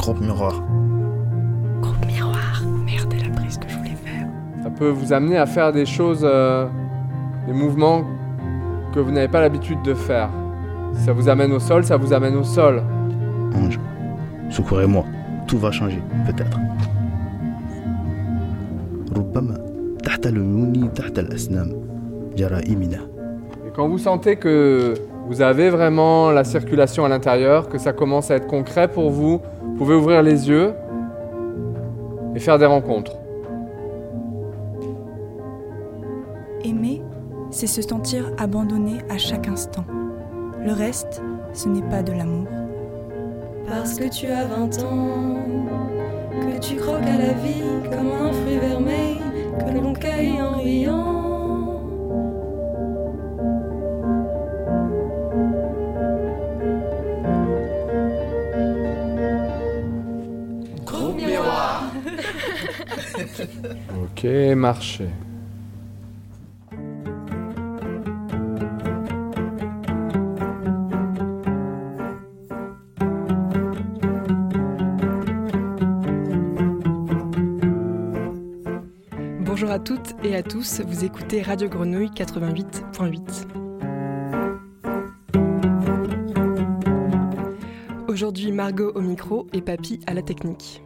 Groupe Miroir. Groupe Miroir. Merde, la prise que je voulais faire. Ça peut vous amener à faire des choses, euh, des mouvements que vous n'avez pas l'habitude de faire. Si ça vous amène au sol, ça vous amène au sol. Ange, secourez-moi. Tout va changer, peut-être. Et quand vous sentez que vous avez vraiment la circulation à l'intérieur, que ça commence à être concret pour vous, vous pouvez ouvrir les yeux et faire des rencontres. Aimer, c'est se sentir abandonné à chaque instant. Le reste, ce n'est pas de l'amour. Parce que tu as 20 ans, que tu croques à la vie comme un fruit vermeil que l'on cueille en riant. Ok, marchez. Bonjour à toutes et à tous, vous écoutez Radio Grenouille 88.8. Aujourd'hui, Margot au micro et Papy à la technique.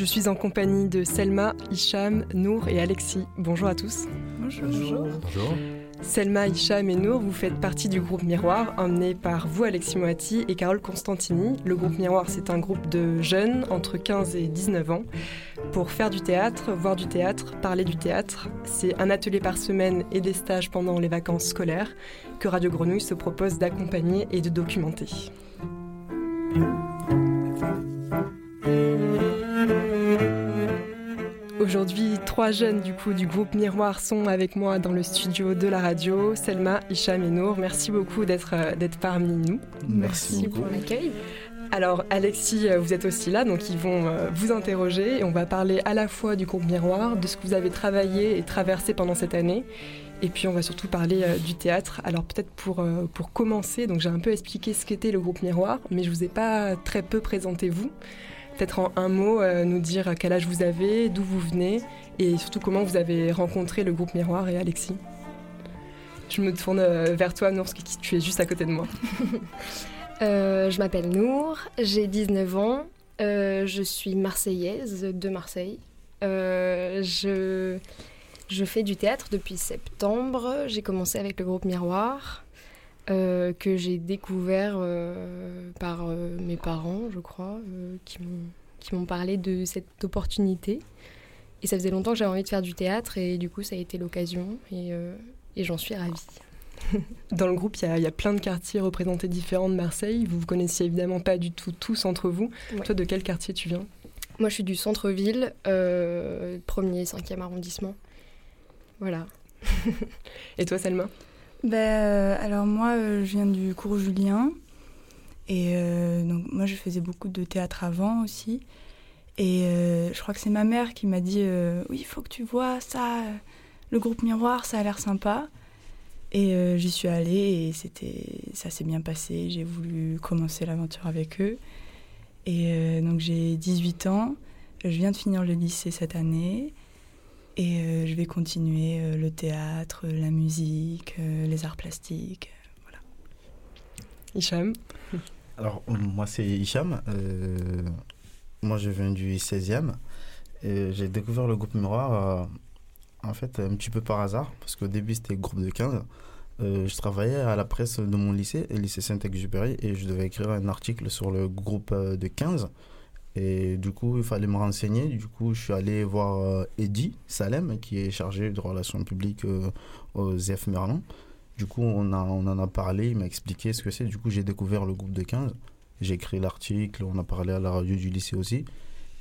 Je suis en compagnie de Selma, Hicham, Nour et Alexis. Bonjour à tous. Bonjour. Selma, Hicham et Nour, vous faites partie du groupe Miroir, emmené par vous, Alexis Moati et Carole Constantini. Le groupe Miroir, c'est un groupe de jeunes entre 15 et 19 ans pour faire du théâtre, voir du théâtre, parler du théâtre. C'est un atelier par semaine et des stages pendant les vacances scolaires que Radio Grenouille se propose d'accompagner et de documenter. Aujourd'hui, trois jeunes du coup du groupe Miroir sont avec moi dans le studio de la radio. Selma, Hicham et Nour, merci beaucoup d'être euh, d'être parmi nous. Merci pour l'accueil. Alors Alexis, euh, vous êtes aussi là, donc ils vont euh, vous interroger et on va parler à la fois du groupe Miroir, de ce que vous avez travaillé et traversé pendant cette année. Et puis on va surtout parler du théâtre. Alors peut-être pour, pour commencer, donc j'ai un peu expliqué ce qu'était le groupe Miroir, mais je vous ai pas très peu présenté vous. Peut-être en un mot, euh, nous dire à quel âge vous avez, d'où vous venez, et surtout comment vous avez rencontré le groupe Miroir et Alexis. Je me tourne euh, vers toi, Nour, parce que tu es juste à côté de moi. Euh, je m'appelle Nour, j'ai 19 ans, je suis marseillaise de Marseille. Je fais du théâtre depuis septembre. J'ai commencé avec le groupe Miroir, euh, que j'ai découvert euh, par euh, mes parents, je crois, qui m'ont parlé de cette opportunité. Et ça faisait longtemps que j'avais envie de faire du théâtre, et du coup, ça a été l'occasion, et, et j'en suis ravie. Dans le groupe, il y, a- il y a plein de quartiers représentés différents de Marseille. Vous vous connaissiez évidemment pas du tout tous entre vous. Ouais. Toi, de quel quartier tu viens? Moi, je suis du centre-ville, euh, premier, cinquième arrondissement. Voilà. Et toi, Selma? Ben, euh, alors moi, euh, je viens du cours Julien. Et euh, donc moi, je faisais beaucoup de théâtre avant aussi. Et je crois que c'est ma mère qui m'a dit Oui, il faut que tu vois ça, le groupe Miroir, ça a l'air sympa. Et j'y suis allée et c'était, ça s'est bien passé. J'ai voulu commencer l'aventure avec eux. Et donc j'ai 18 ans. Je viens de finir le lycée cette année. Et euh, je vais continuer euh, le théâtre, la musique, euh, les arts plastiques. Hicham Alors, moi, c'est Hicham. Euh, moi, je viens du 16e. Et j'ai découvert le groupe Miroir, euh, en fait, un petit peu par hasard, parce qu'au début, c'était le groupe de 15. Euh, je travaillais à la presse de mon lycée, le lycée Saint-Exupéry, et je devais écrire un article sur le groupe de 15. Et du coup, il fallait me renseigner. Du coup, je suis allé voir euh, Eddy Salem, qui est chargé de relations publiques euh, au ZF Merlin. Du coup, on, a, on en a parlé, il m'a expliqué ce que c'est. Du coup, j'ai découvert le groupe de 15. J'ai écrit l'article, on a parlé à la radio du lycée aussi.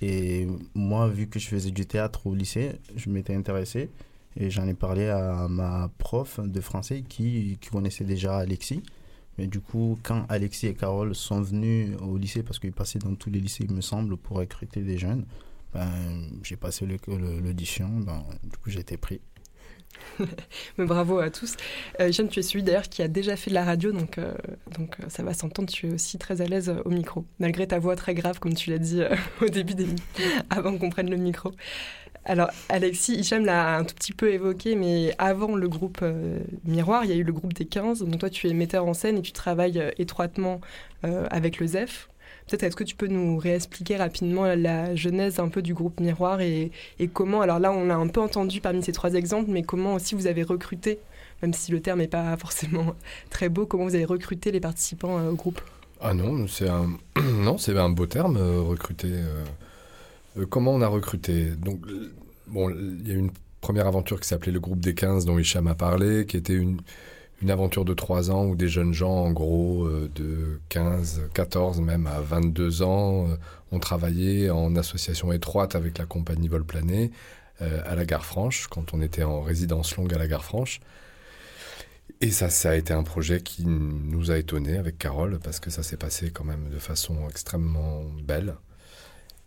Et moi, vu que je faisais du théâtre au lycée, je m'étais intéressé. Et j'en ai parlé à ma prof de français qui, qui connaissait déjà Alexis. Mais du coup, quand Alexis et Carole sont venus au lycée, parce qu'ils passaient dans tous les lycées, il me semble, pour recruter des jeunes, ben, j'ai passé l'audition, ben, du coup j'ai été pris. Mais bravo à tous. Euh, Hicham, tu es celui d'ailleurs qui a déjà fait de la radio, donc, euh, donc euh, ça va s'entendre. Tu es aussi très à l'aise euh, au micro, malgré ta voix très grave, comme tu l'as dit au début des avant qu'on prenne le micro. Alors, Alexis, Hicham l'a un tout petit peu évoqué, mais avant le groupe euh, Miroir, il y a eu le groupe des 15. Donc, toi, tu es metteur en scène et tu travailles euh, étroitement euh, avec le ZEF. Peut-être est-ce que tu peux nous réexpliquer rapidement la genèse un peu du groupe Miroir et, comment, alors là on a un peu entendu parmi ces trois exemples, mais comment aussi vous avez recruté, même si le terme n'est pas forcément très beau, comment vous avez recruté les participants au groupe? Ah non, c'est un, non, c'est un beau terme, recruter. comment on a recruté? Donc, il y a une première aventure qui s'appelait le groupe des 15 dont Hicham a parlé, qui était une, une aventure de 3 ans où des jeunes gens, en gros, euh, de 15, 14 même à 22 ans, euh, ont travaillé en association étroite avec la compagnie Volplané euh, à la Gare Franche, quand on était en résidence longue à la Gare Franche. Et ça, ça a été un projet qui nous a étonnés avec Carole, parce que ça s'est passé quand même de façon extrêmement belle.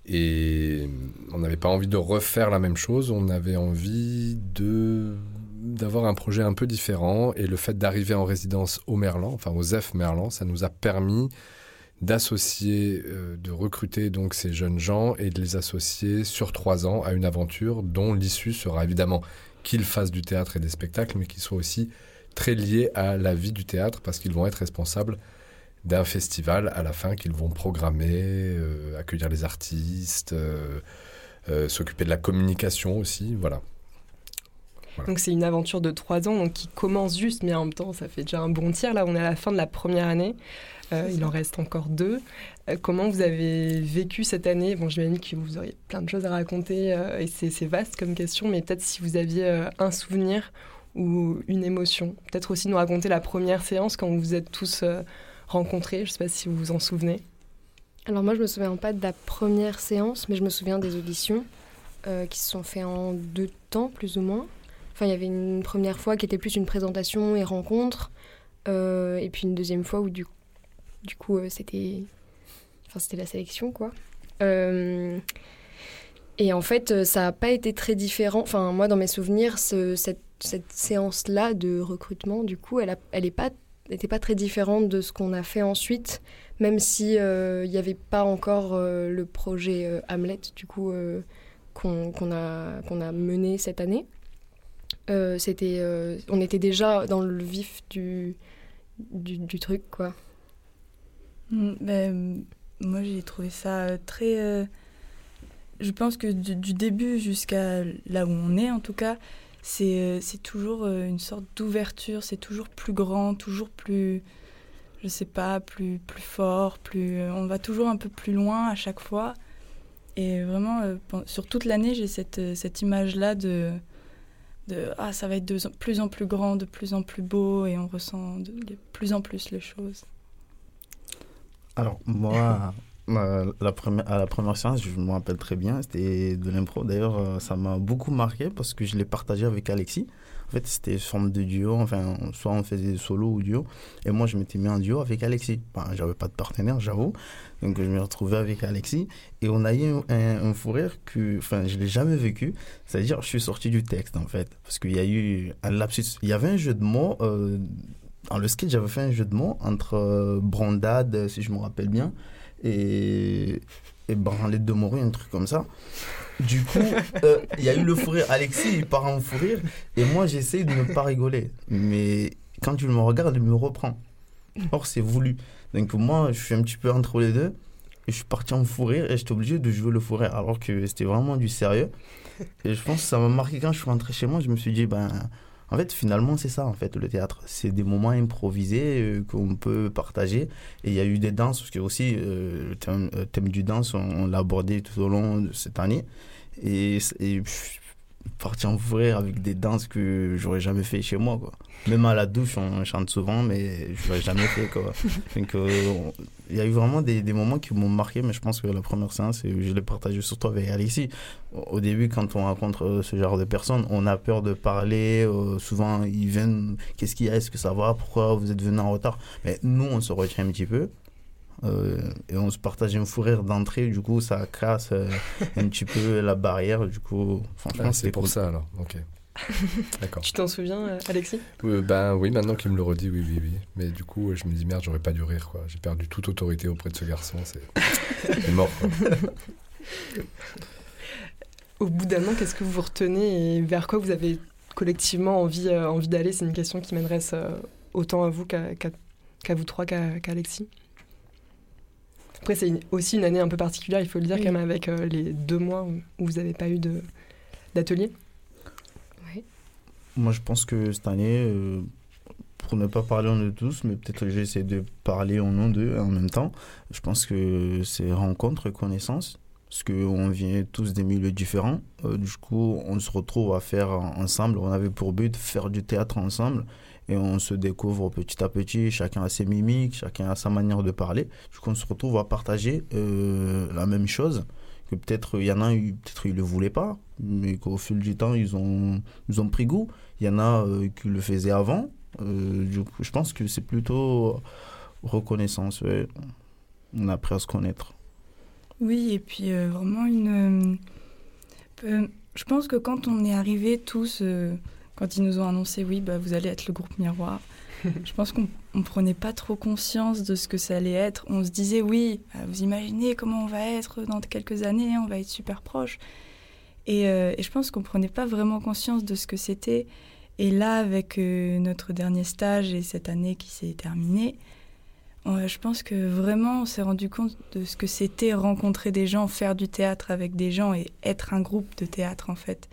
Et on n'avait pas envie de refaire la même chose, on avait envie d'avoir un projet un peu différent. Et le fait d'arriver en résidence au Merlan, enfin au ZEF Merlan, ça nous a permis d'associer, euh, de recruter donc ces jeunes gens et de les associer sur trois ans à une aventure dont l'issue sera évidemment qu'ils fassent du théâtre et des spectacles, mais qui soient aussi très liés à la vie du théâtre parce qu'ils vont être responsables d'un festival à la fin qu'ils vont programmer, euh, accueillir les artistes, euh, euh, s'occuper de la communication aussi, voilà. Donc c'est une aventure de trois ans donc qui commence juste, mais en même temps ça fait déjà un bon tir. Là on est à la fin de la première année, Euh, il en reste encore deux. Euh, comment vous avez vécu cette année? Bon j'imagine que vous auriez plein de choses à raconter euh, et c'est vaste comme question, mais peut-être si vous aviez euh, un souvenir ou une émotion. Peut-être aussi nous raconter la première séance quand vous vous êtes tous rencontrés, je ne sais pas si vous vous en souvenez. Alors moi, je me souviens pas de la première séance, mais je me souviens des auditions euh, qui se sont faites en deux temps, plus ou moins. Enfin, il y avait une première fois qui était plus une présentation et rencontre, euh, et puis une deuxième fois où du, coup euh, c'était, enfin la sélection quoi. Et en fait, ça n'a pas été très différent. Enfin, moi, dans mes souvenirs, ce- cette, séance-là de recrutement, du coup, elle a, elle est pas, n'était pas très différente de ce qu'on a fait ensuite même si euh, il n'y avait pas encore euh, le projet euh, Hamlet du coup qu'on a qu'on a mené cette année. C'était on était déjà dans le vif du du, truc quoi. Mm, ben, moi, j'ai trouvé ça très. je pense que du début jusqu'à là où on est, en tout cas, c'est euh, c'est toujours euh, une sorte d'ouverture, c'est toujours plus grand, toujours plus. Je sais pas, plus, plus fort, plus. euh, on va toujours un peu plus loin à chaque fois. Et vraiment, sur toute l'année, j'ai cette, cette image-là de, de. Ah, ça va être de plus en plus grand, de plus en plus beau, et on ressent de, de plus en plus les choses. Alors, moi, la première, à la première séance, je me rappelle très bien, c'était de l'impro. D'ailleurs, euh, ça m'a beaucoup marqué parce que je l'ai partagé avec Alexis. En fait, c'était une forme de duo, enfin, soit on faisait solo ou duo. Et moi, je m'étais mis en duo avec Alexis. Enfin, j'avais pas de partenaire, j'avoue. Donc, je me retrouvé avec Alexis. Et on a eu un fou rire que, enfin, je l'ai jamais vécu. C'est-à-dire, je suis sorti du texte, en fait. Parce qu'il y a eu un lapsus. Il y avait un jeu de mots. euh, dans le sketch, j'avais fait un jeu de mots entre euh, brandade, si je me rappelle bien, et, et branlette de morue, un truc comme ça. Du coup, euh, il y a eu le fou rire. Alexis, il part en fou rire, et moi, j'essaie de ne pas rigoler. Mais quand tu me regardes, il me reprend. Or, c'est voulu. Donc, moi, je suis un petit peu entre les deux. Et je suis parti en fou rire et j'étais obligé de jouer le fou rire alors que c'était vraiment du sérieux. Et je pense que ça m'a marqué quand je suis rentré chez moi. Je me suis dit, ben, en fait, finalement, c'est ça, en fait, le théâtre. C'est des moments improvisés euh, qu'on peut partager. Et il y a eu des danses, parce que aussi, euh, le thème, euh, thème du danse, on, l'a abordé tout au long de cette année. Et, parti en rire avec des danses que j'aurais jamais fait chez moi, quoi. Même à la douche, on chante souvent, mais je l'aurais jamais fait, quoi. Donc, euh, il y a eu vraiment des, des moments qui m'ont marqué, mais je pense que la première séance, et je l'ai partagé surtout avec Alexis. Au début, quand on rencontre euh, ce genre de personnes, on a peur de parler. euh, souvent, ils viennent, qu'est-ce qu'il y a, est-ce que ça va, pourquoi vous êtes venu en retard? Mais nous, on se retient un petit peu. Euh, et on se partage un fou rire d'entrée, du coup, ça casse euh, un petit peu la barrière. Du coup, franchement, Ah, c'est c'est pour cool. ça alors, ok. D'accord. Tu t'en souviens, euh, Alexis? Euh, ben oui, maintenant qu'il me le redit, oui, oui, oui. Mais du coup, je me dis merde, j'aurais pas dû rire, quoi. J'ai perdu toute autorité auprès de ce garçon, c'est mort. Au bout d'un an, qu'est-ce que vous retenez et vers quoi vous avez collectivement envie, euh, envie d'aller? C'est une question qui m'adresse euh, autant à vous qu'à vous trois, qu'à qu'à Alexis. Après, c'est aussi une année un peu particulière, il faut le dire, Oui. quand même, avec euh, les deux mois où, vous n'avez pas eu de- d'atelier. Moi, je pense que cette année, euh, pour ne pas parler en nous tous, mais peut-être que j'essaie de parler en nous deux en même temps, je pense que c'est rencontre et connaissance. Parce qu'on vient tous des milieux différents. Euh, du coup, on se retrouve à faire en- ensemble. On avait pour but de faire du théâtre ensemble. Et on se découvre petit à petit. Chacun a ses mimiques, chacun a sa manière de parler. Du coup, on se retrouve à partager euh, la même chose. Que peut-être il y en a, eu- peut-être ils le voulaient pas, mais qu'au fil du temps, ils ont, ils ont pris goût. Il y en a euh, qui le faisaient avant. Euh, je pense que c'est plutôt reconnaissance. On a appris à se connaître. Oui, et puis vraiment une. je pense que quand on est arrivés tous, quand ils nous ont annoncé, oui, bah, vous allez être le groupe Miroir, je pense qu'on ne prenait pas trop conscience de ce que ça allait être. On se disait, oui, bah, vous imaginez comment on va être dans quelques années, on va être super proches. Et, euh, et je pense qu'on ne prenait pas vraiment conscience de ce que c'était. Et là, avec euh, notre dernier stage et cette année qui s'est terminée, je pense que vraiment on s'est rendu compte de ce que c'était rencontrer des gens, faire du théâtre avec des gens et être un groupe de théâtre en fait.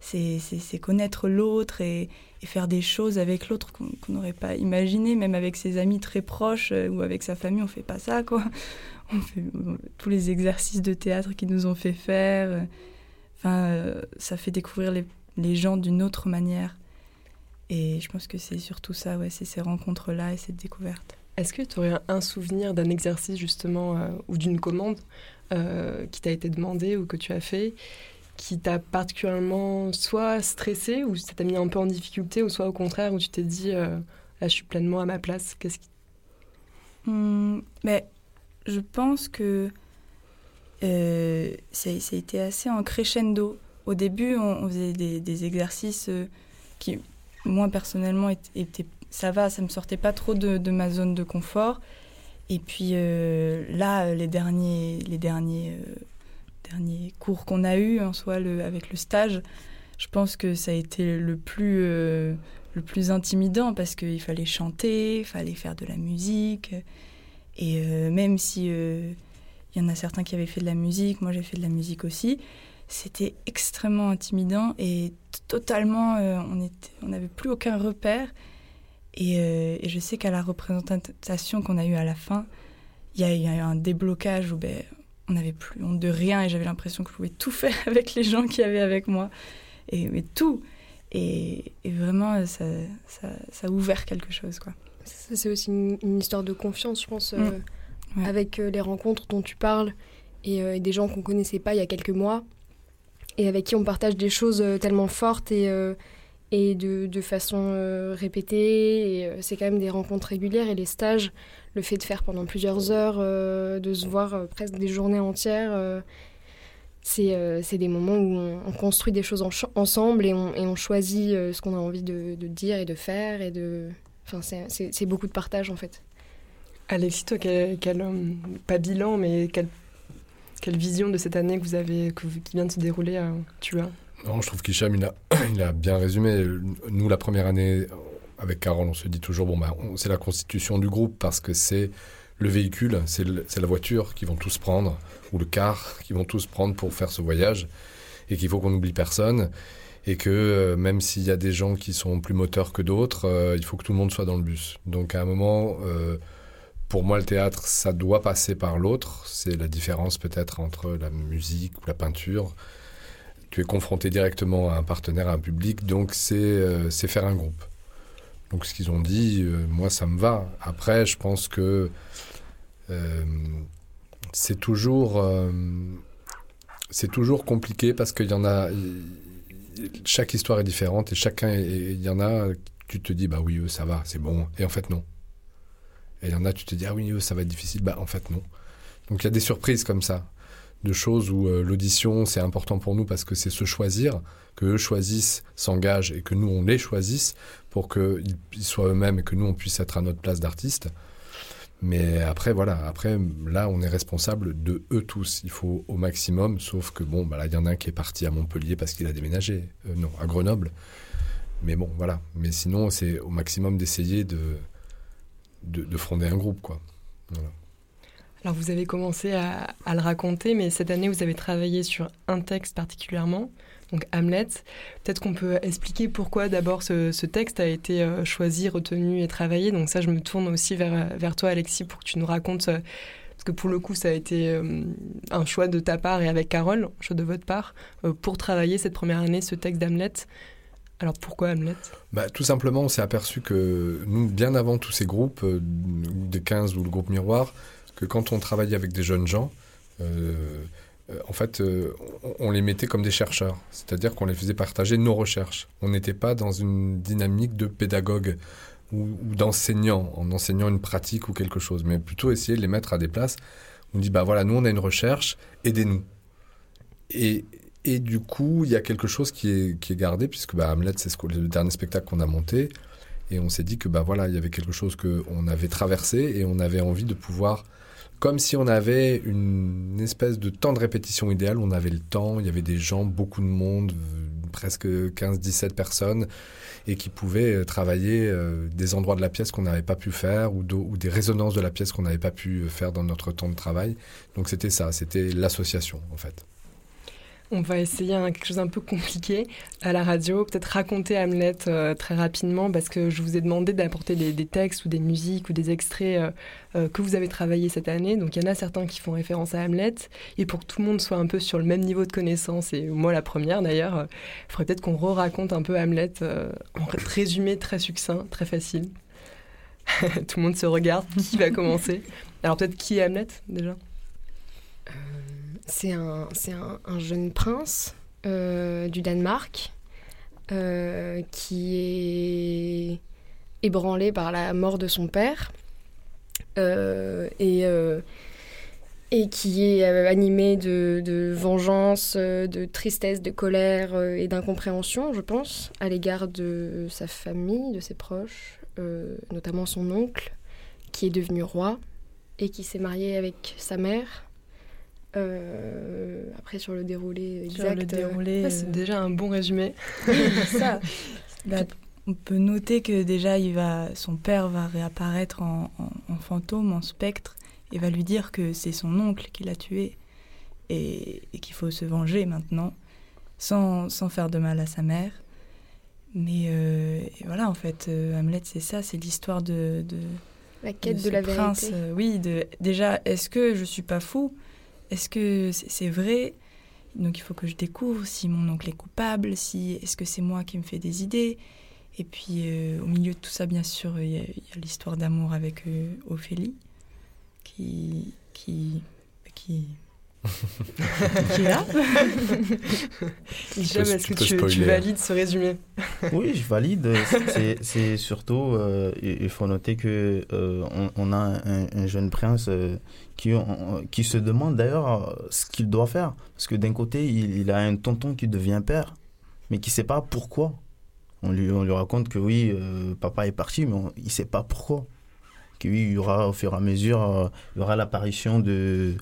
C'est connaître l'autre et, faire des choses avec l'autre qu'on n'aurait pas imaginé, même avec ses amis très proches euh, ou avec sa famille, on fait pas ça quoi. On fait euh, tous les exercices de théâtre qu'ils nous ont fait faire. euh, Enfin, ça fait découvrir les, les gens d'une autre manière. Et je pense que c'est surtout ça, ouais, c'est ces rencontres-là et cette découverte. Est-ce que tu aurais un, souvenir d'un exercice justement ou d'une commande qui t'a été demandé ou que tu as fait qui t'a particulièrement soit stressé ou ça t'a mis un peu en difficulté ou soit au contraire où tu t'es dit euh, là je suis pleinement à ma place Qu'est-ce qui... Mais je pense que euh, ça, a été assez en crescendo. Au début, on, faisait des, exercices euh, qui, moi personnellement, étaient, ça va, ça me sortait pas trop de, de ma zone de confort. Et puis euh, là, les derniers, les derniers, derniers cours qu'on a eus en soi avec le stage, je pense que ça a été le plus, euh, le plus intimidant parce qu'il fallait chanter, il fallait faire de la musique. Et euh, même si euh, il y en a certains qui avaient fait de la musique, moi j'ai fait de la musique aussi, c'était extrêmement intimidant et totalement, on était, on n'avait plus aucun repère. Et, et je sais qu'à la représentation qu'on a eue à la fin, il y a eu un déblocage où ben, on n'avait plus honte de rien et j'avais l'impression que je pouvais tout faire avec les gens qui avaient avec moi. Et, mais tout. Et, et vraiment, ça, ça, ça a ouvert quelque chose. Quoi. Ça, C'est aussi une, une histoire de confiance, je pense, euh, Mm. Ouais. avec euh, les rencontres dont tu parles et, euh, et des gens qu'on connaissait pas il y a quelques mois et avec qui on partage des choses euh, tellement fortes et, euh, et de, de façon euh, répétée. Et euh, c'est quand même des rencontres régulières et les stages, le fait de faire pendant plusieurs heures, euh, de se voir euh, presque des journées entières. euh, c'est euh, c'est des moments où on, on construit des choses en ch- ensemble et on, et on choisit euh, ce qu'on a envie de, de dire et de faire et de Enfin, c'est- beaucoup de partage en fait. Alexis, toi, quel, quel, pas bilan, mais quelle, quelle vision de cette année que vous avez, que vous- qui vient de se dérouler, euh, tu as? Non, je trouve qu'Hicham, il a, il a bien résumé. Nous, la première année, avec Carole, on se dit toujours, bon, bah, c'est la constitution du groupe parce que c'est le véhicule, c'est le- c'est la voiture qu'ils vont tous prendre, ou le car qu'ils vont tous prendre pour faire ce voyage, et qu'il faut qu'on n'oublie personne, et que euh, même s'il y a des gens qui sont plus moteurs que d'autres, euh, il faut que tout le monde soit dans le bus. Donc à un moment, euh, pour moi, le théâtre, ça doit passer par l'autre. C'est la différence peut-être entre la musique ou la peinture tu es confronté directement à un partenaire, à un public, donc c'est euh, faire un groupe. Donc ce qu'ils ont dit, euh, moi ça me va. Après, je pense que euh, c'est toujours toujours compliqué parce qu'il y en a chaque histoire est différente et chacun il y en a tu te dis bah oui eux ça va c'est bon. Et en fait non. Et il y en a tu te dis ah oui eux ça va être difficile. Bah en fait non. Donc il y a des surprises comme ça de choses où euh, l'audition, c'est important pour nous parce que c'est se choisir, que eux choisissent, s'engagent et que nous, on les choisisse pour qu'ils soient eux-mêmes et que nous, on puisse être à notre place d'artiste. Mais après, voilà, après, là, on est responsable de eux tous. Il faut au maximum, sauf que, bon, bah là, il y en a un qui est parti à Montpellier parce qu'il a déménagé. Euh, non, à Grenoble. Mais bon, voilà. Mais sinon, c'est au maximum d'essayer de, de, de, fonder un groupe, quoi. Voilà. Alors, vous avez commencé à, le raconter, mais cette année, vous avez travaillé sur un texte particulièrement, donc Hamlet. Peut-être qu'on peut expliquer pourquoi d'abord ce, texte a été euh, choisi, retenu et travaillé. Donc ça, je me tourne aussi vers, toi, Alexis, pour que tu nous racontes... Euh, parce que pour le coup, ça a été euh, un choix de ta part et avec Carole, un choix de votre part, pour travailler cette première année ce texte d'Hamlet. Alors pourquoi Hamlet? Bah, Tout simplement, on s'est aperçu que nous, bien avant tous ces groupes, des 15 ou le groupe Miroir, que quand on travaillait avec des jeunes gens, euh, euh, en fait, euh, on, les mettait comme des chercheurs. C'est-à-dire qu'on les faisait partager nos recherches. On n'était pas dans une dynamique de pédagogue ou, d'enseignant, en enseignant une pratique ou quelque chose, mais plutôt essayer de les mettre à des places. On dit, bah voilà, nous on a une recherche, aidez-nous. Et, et du coup, il y a quelque chose qui est, qui est gardé, puisque bah, Hamlet, c'est ce le dernier spectacle qu'on a monté. Et on s'est dit que bah, voilà, il y avait quelque chose qu'on avait traversé et on avait envie de pouvoir, comme si on avait une espèce de temps de répétition idéal, on avait le temps, il y avait des gens, beaucoup de monde, presque 15-17 personnes, et qui pouvaient travailler euh, des endroits de la pièce qu'on n'avait pas pu faire ou, ou des résonances de la pièce qu'on n'avait pas pu faire dans notre temps de travail. Donc c'était ça, c'était l'association en fait. On va essayer un, quelque chose un peu compliqué à la radio, peut-être raconter Hamlet euh, très rapidement parce que je vous ai demandé d'apporter des, textes ou des musiques ou des extraits euh, euh, que vous avez travaillés cette année. Donc il y en a certains qui font référence à Hamlet et pour que tout le monde soit un peu sur le même niveau de connaissance et moi la première d'ailleurs, il faudrait peut-être qu'on re-raconte un peu Hamlet en résumé très succinct, très facile. tout le monde se regarde, qui va commencer Alors peut-être qui est Hamlet déjà? C'est un, un, un, jeune prince euh, du Danemark euh, qui est ébranlé par la mort de son père euh, et, qui est animé de, vengeance, de tristesse, de colère et d'incompréhension, je pense, à l'égard de sa famille, de ses proches, notamment son oncle, qui est devenu roi et qui s'est marié avec sa mère. Euh, après, sur le déroulé exact. Sur le déroulé, euh... c'est déjà un bon résumé. ça. Bah, on peut noter que déjà, il va, son père va réapparaître en, en, en fantôme, en spectre, et va lui dire que c'est son oncle qui l'a tué et, et qu'il faut se venger maintenant, sans, sans, faire de mal à sa mère. Mais euh, voilà, en fait, euh, Hamlet, c'est ça, c'est l'histoire de, de, La quête de, de la prince. vérité. Euh, oui, de, déjà, est-ce que je suis pas fou? Est-ce que c'est vrai? Donc il faut que je découvre si mon oncle est coupable, si est-ce que c'est moi qui me fais des idées? Et puis euh, au milieu de tout ça, bien sûr, il y a, l'histoire d'amour avec euh, Ophélie, qui qui qui qui est là. Hicham, est-ce que tu, tu, valides ce résumé Oui, je valide. C'est surtout, euh, il faut noter que euh, on, on, a un, un, jeune prince euh, qui, on, qui se demande d'ailleurs ce qu'il doit faire. Parce que d'un côté, il, il, a un tonton qui devient père, mais qui ne sait pas pourquoi. On lui, on lui raconte que oui, euh, papa est parti, mais on, il ne sait pas pourquoi. Que oui, il y aura au fur et à mesure, euh, il y aura l'apparition de,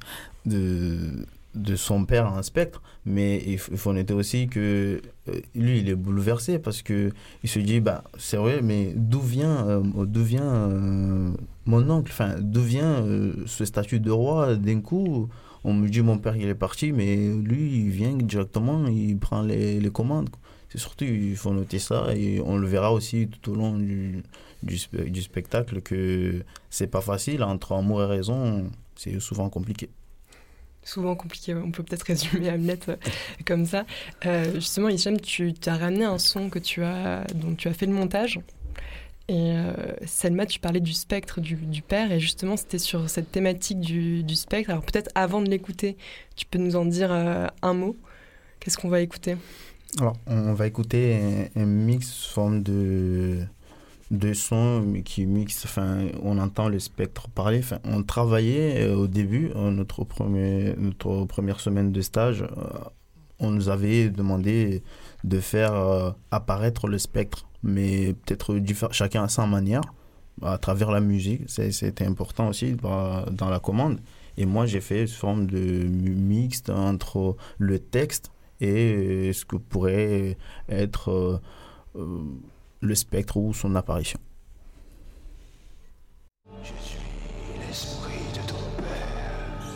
de, de son père un spectre, mais il faut noter aussi que euh, lui, il est bouleversé parce que il se dit, bah, c'est vrai, mais d'où vient, euh, d'où vient euh, mon oncle? Enfin, d'où vient ce statut de roi d'un coup? On me dit, mon père, il est parti, mais lui, il vient directement, il prend les, les commandes. C'est surtout, il faut noter ça et on le verra aussi tout au long du, du, du spectacle que c'est pas facile entre amour et raison, c'est souvent compliqué souvent compliqué. On peut peut-être résumer Hamlet euh, comme ça. Euh, justement, Hicham, tu as ramené un son que tu as, dont tu as fait le montage. Et euh, Selma, tu parlais du spectre du, père, et justement, c'était sur cette thématique du, du spectre. Alors peut-être avant de l'écouter, tu peux nous en dire euh, un mot. Qu'est-ce qu'on va écouter? Alors, on va écouter un, un mix forme de sons mais qui mixent, enfin, on entend le spectre parler. On travaillait euh, au début, euh, notre, première semaine de stage, euh, on nous avait demandé de faire apparaître le spectre, mais peut-être chacun à sa manière, à travers la musique. C'était important aussi dans, dans la commande. Et moi, j'ai fait une forme de mixte entre le texte et ce que pourrait être le spectre ou son apparition. Je suis l'esprit de ton père,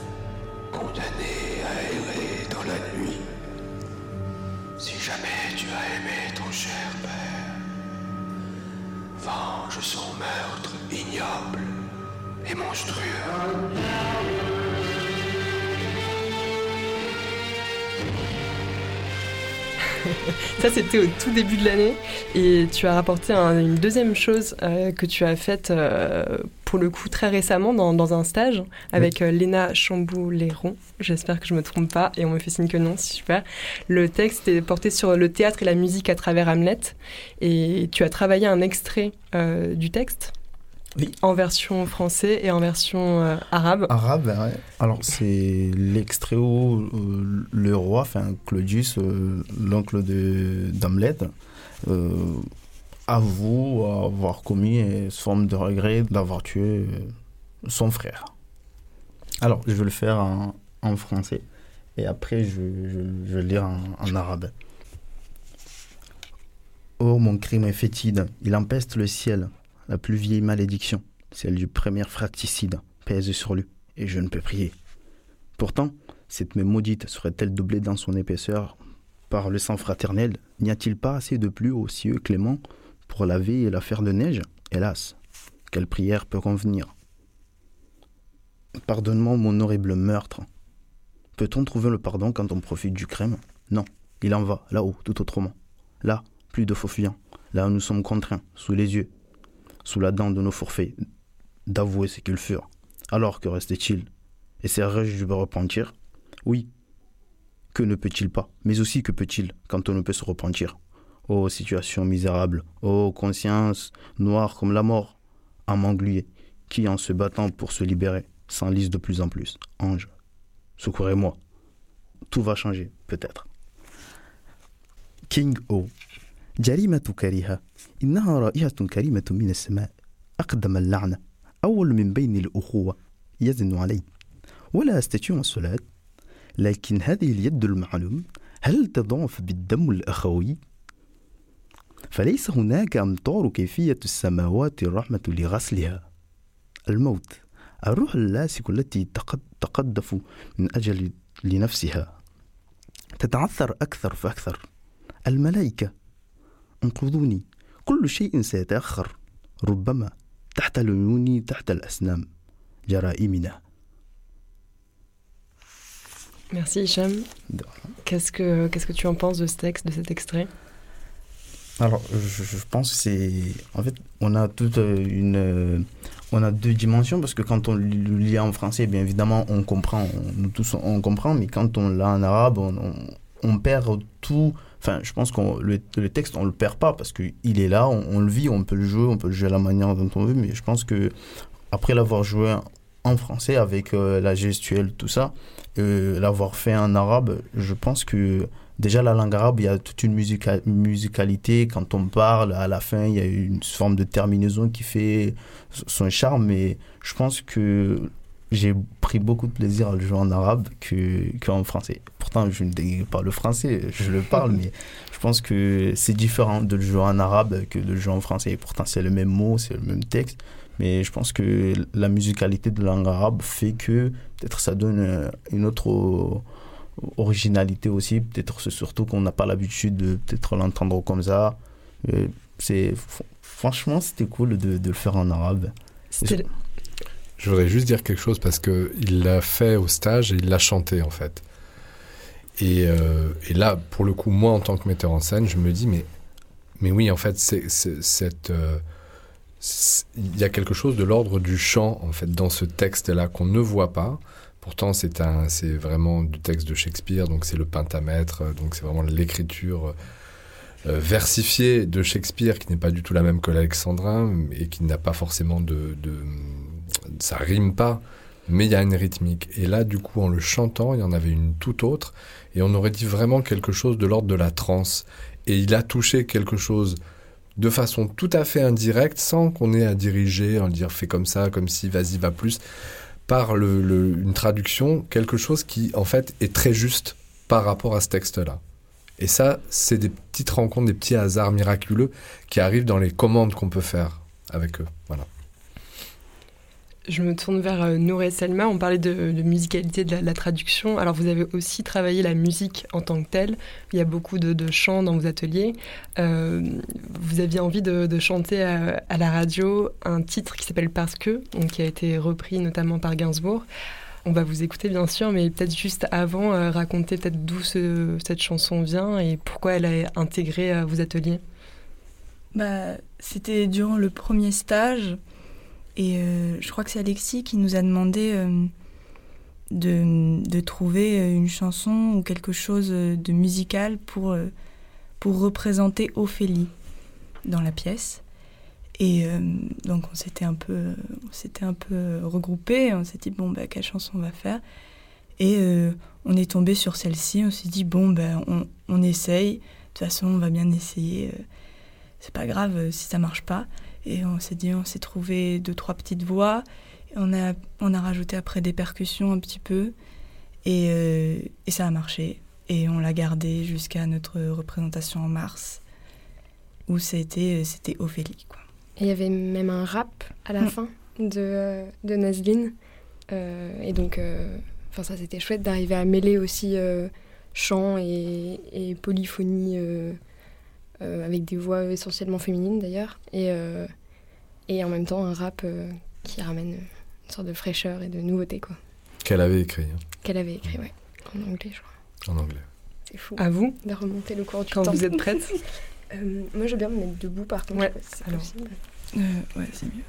condamné à errer dans la nuit. Si jamais tu as aimé ton cher père, venge son meurtre ignoble et monstrueux. Ça, c'était au tout début de l'année. Et tu as rapporté un- une deuxième chose euh, que tu as faite, euh, pour le coup, très récemment dans, dans un stage avec euh, Léna Chambouléron. J'espère que je me trompe pas. Et on me fait signe que non, c'est super. Le texte est porté sur le théâtre et la musique à travers Hamlet. Et tu as travaillé un extrait euh, du texte Oui. en version français et en version euh, arabe. Arabe, ouais. Alors, c'est l'extrait où euh, le roi, enfin Claudius, euh, l'oncle de d'Hamlet, euh, avoue avoir commis une forme de regret d'avoir tué son frère. Alors, je vais le faire en, en français et après, je vais le lire en, en arabe. Oh, mon crime est fétide, il empeste le ciel. La plus vieille malédiction, celle du premier fratricide, pèse sur lui, et je ne peux prier. Pourtant, cette même maudite serait-elle doublée dans son épaisseur par le sang fraternel? N'y a-t-il pas assez de pluie au cieux clément pour laver et la faire de neige? Hélas, quelle prière peut convenir? Pardonne-moi mon horrible meurtre. Peut-on trouver le pardon quand on profite du crime? Non, il en va, là-haut, tout autrement. Là, plus de faux fuyants. Là, nous sommes contraints, sous les yeux, sous la dent de nos forfaits, d'avouer ce qu'ils furent. Alors que restait-il Essaierai-je de me repentir? Oui. Que ne peut-il pas? Mais aussi que peut-il quand on ne peut se repentir? Oh, situation misérable Oh, conscience noire comme la mort Âme engluée, qui en se battant pour se libérer s'enlise de plus en plus. Ange, secourez-moi. Tout va changer, peut-être. King O. جريمة كريهة. إنها رائحة كريمة من السماء. أقدم اللعنة أول من بين الأخوة. يزن علي. ولا أستطيع الصلاة. لكن هذه اليد المعلوم. هل تضعف بالدم الأخوي؟ فليس هناك أمطار كيفية السماوات الرحمة لغسلها. الموت. الروح اللاسك التي تقد تقدف من أجل لنفسها. تتعثر أكثر فأكثر. الملائكة. انقذوني كل شيء سيتأخر ربما تحت العيون تحت الأسنام جرائمنا Merci Hicham. De Qu'est-ce que, qu'est-ce que tu en penses de ce texte, de cet extrait Alors, je, je pense que c'est. En fait, on a toute euh, une. euh, On a deux dimensions parce que quand on le lit en français, bien évidemment, on comprend. on- nous tous, on comprend, mais quand on l'a en arabe, on, on, on perd tout. Enfin, je pense que le, texte, on le perd pas parce qu'il est là, on, le vit, on peut le jouer, on peut le jouer à la manière dont on veut, mais je pense que après l'avoir joué en français avec euh, la gestuelle, tout ça, euh, l'avoir fait en arabe, je pense que déjà la langue arabe, il y a toute une musica- musicalité. Quand on parle, à la fin, il y a une forme de terminaison qui fait son charme. Mais je pense que j'ai pris beaucoup de plaisir à le jouer en arabe que- qu'en français. Pourtant, je ne dégage pas le français, je le parle, mais je pense que c'est différent de le jouer en arabe que de le jouer en français. Pourtant, c'est le même mot, c'est le même texte. Mais je pense que la musicalité de la langue arabe fait que peut-être ça donne euh, une autre originalité aussi. Peut-être c'est surtout qu'on n'a pas l'habitude de peut-être l'entendre comme ça. Euh, c'est fr- franchement c'était cool de, de le faire en arabe. Je voudrais juste dire quelque chose parce que il l'a fait au stage et il l'a chanté en fait. Et, euh, et là, pour le coup, moi en tant que metteur en scène, je me dis mais mais oui, en fait, c'est cette euh, il y a quelque chose de l'ordre du chant en fait dans ce texte-là qu'on ne voit pas. Pourtant, c'est vraiment du texte de Shakespeare, donc c'est le pentamètre, donc c'est vraiment l'écriture euh, versifiée de Shakespeare, qui n'est pas du tout la même que l'alexandrin, et qui n'a pas forcément de, de... Ça rime pas, mais il y a une rythmique. Et là, du coup, en le chantant, il y en avait une toute autre, et on aurait dit vraiment quelque chose de l'ordre de la trance. Et il a touché quelque chose de façon tout à fait indirecte, sans qu'on ait à diriger, à dire fais comme ça, comme si, vas-y, va plus, par une traduction, quelque chose qui, en fait, est très juste par rapport à ce texte-là. Et ça, c'est des petites rencontres, des petits hasards miraculeux qui arrivent dans les commandes qu'on peut faire avec eux. Voilà. Je me tourne vers euh, Nour et Selma. On parlait de, musicalité de la, traduction. Alors, vous avez aussi travaillé la musique en tant que telle. Il y a beaucoup de, chants dans vos ateliers. Euh, vous aviez envie de, chanter à, la radio un titre qui s'appelle Parce que, qui a été repris notamment par Gainsbourg. On va vous écouter bien sûr, mais peut-être juste avant, euh, raconter peut-être d'où cette chanson vient et pourquoi elle a intégré à vos ateliers. Bah, c'était durant le premier stage et euh, je crois que c'est Alexis qui nous a demandé euh, de, trouver une chanson ou quelque chose de musical pour, pour représenter Ophélie dans la pièce. Et euh, donc on s'était un peu, on s'était un peu regroupé. On s'est dit bon bah quelle chanson on va faire? Et euh, on est tombé sur celle-ci. On s'est dit bon ben on, on, essaye. De toute façon on va bien essayer. Euh, c'est pas grave si ça marche pas. Et on s'est dit on s'est trouvé deux trois petites voix. Et on a on a rajouté après des percussions un petit peu. Et, et ça a marché. Et on l'a gardé jusqu'à notre représentation en mars où c'était c'était Ophélie quoi il y avait même un rap à la mm. fin de, de Nazlin. Euh, et donc, euh, ça c'était chouette d'arriver à mêler aussi euh, chant et, et polyphonie avec des voix essentiellement féminines d'ailleurs. Et, et en même temps un rap qui ramène une sorte de fraîcheur et de nouveauté. quoi. Qu'elle avait écrit. Hein. Qu'elle avait écrit, ouais. En anglais, je crois. En anglais. C'est fou. À vous De remonter le cours du Quand vous êtes prête Moi, je veux bien me mettre debout, par contre. Ouais, c'est possible. Euh, ouais, c'est mieux.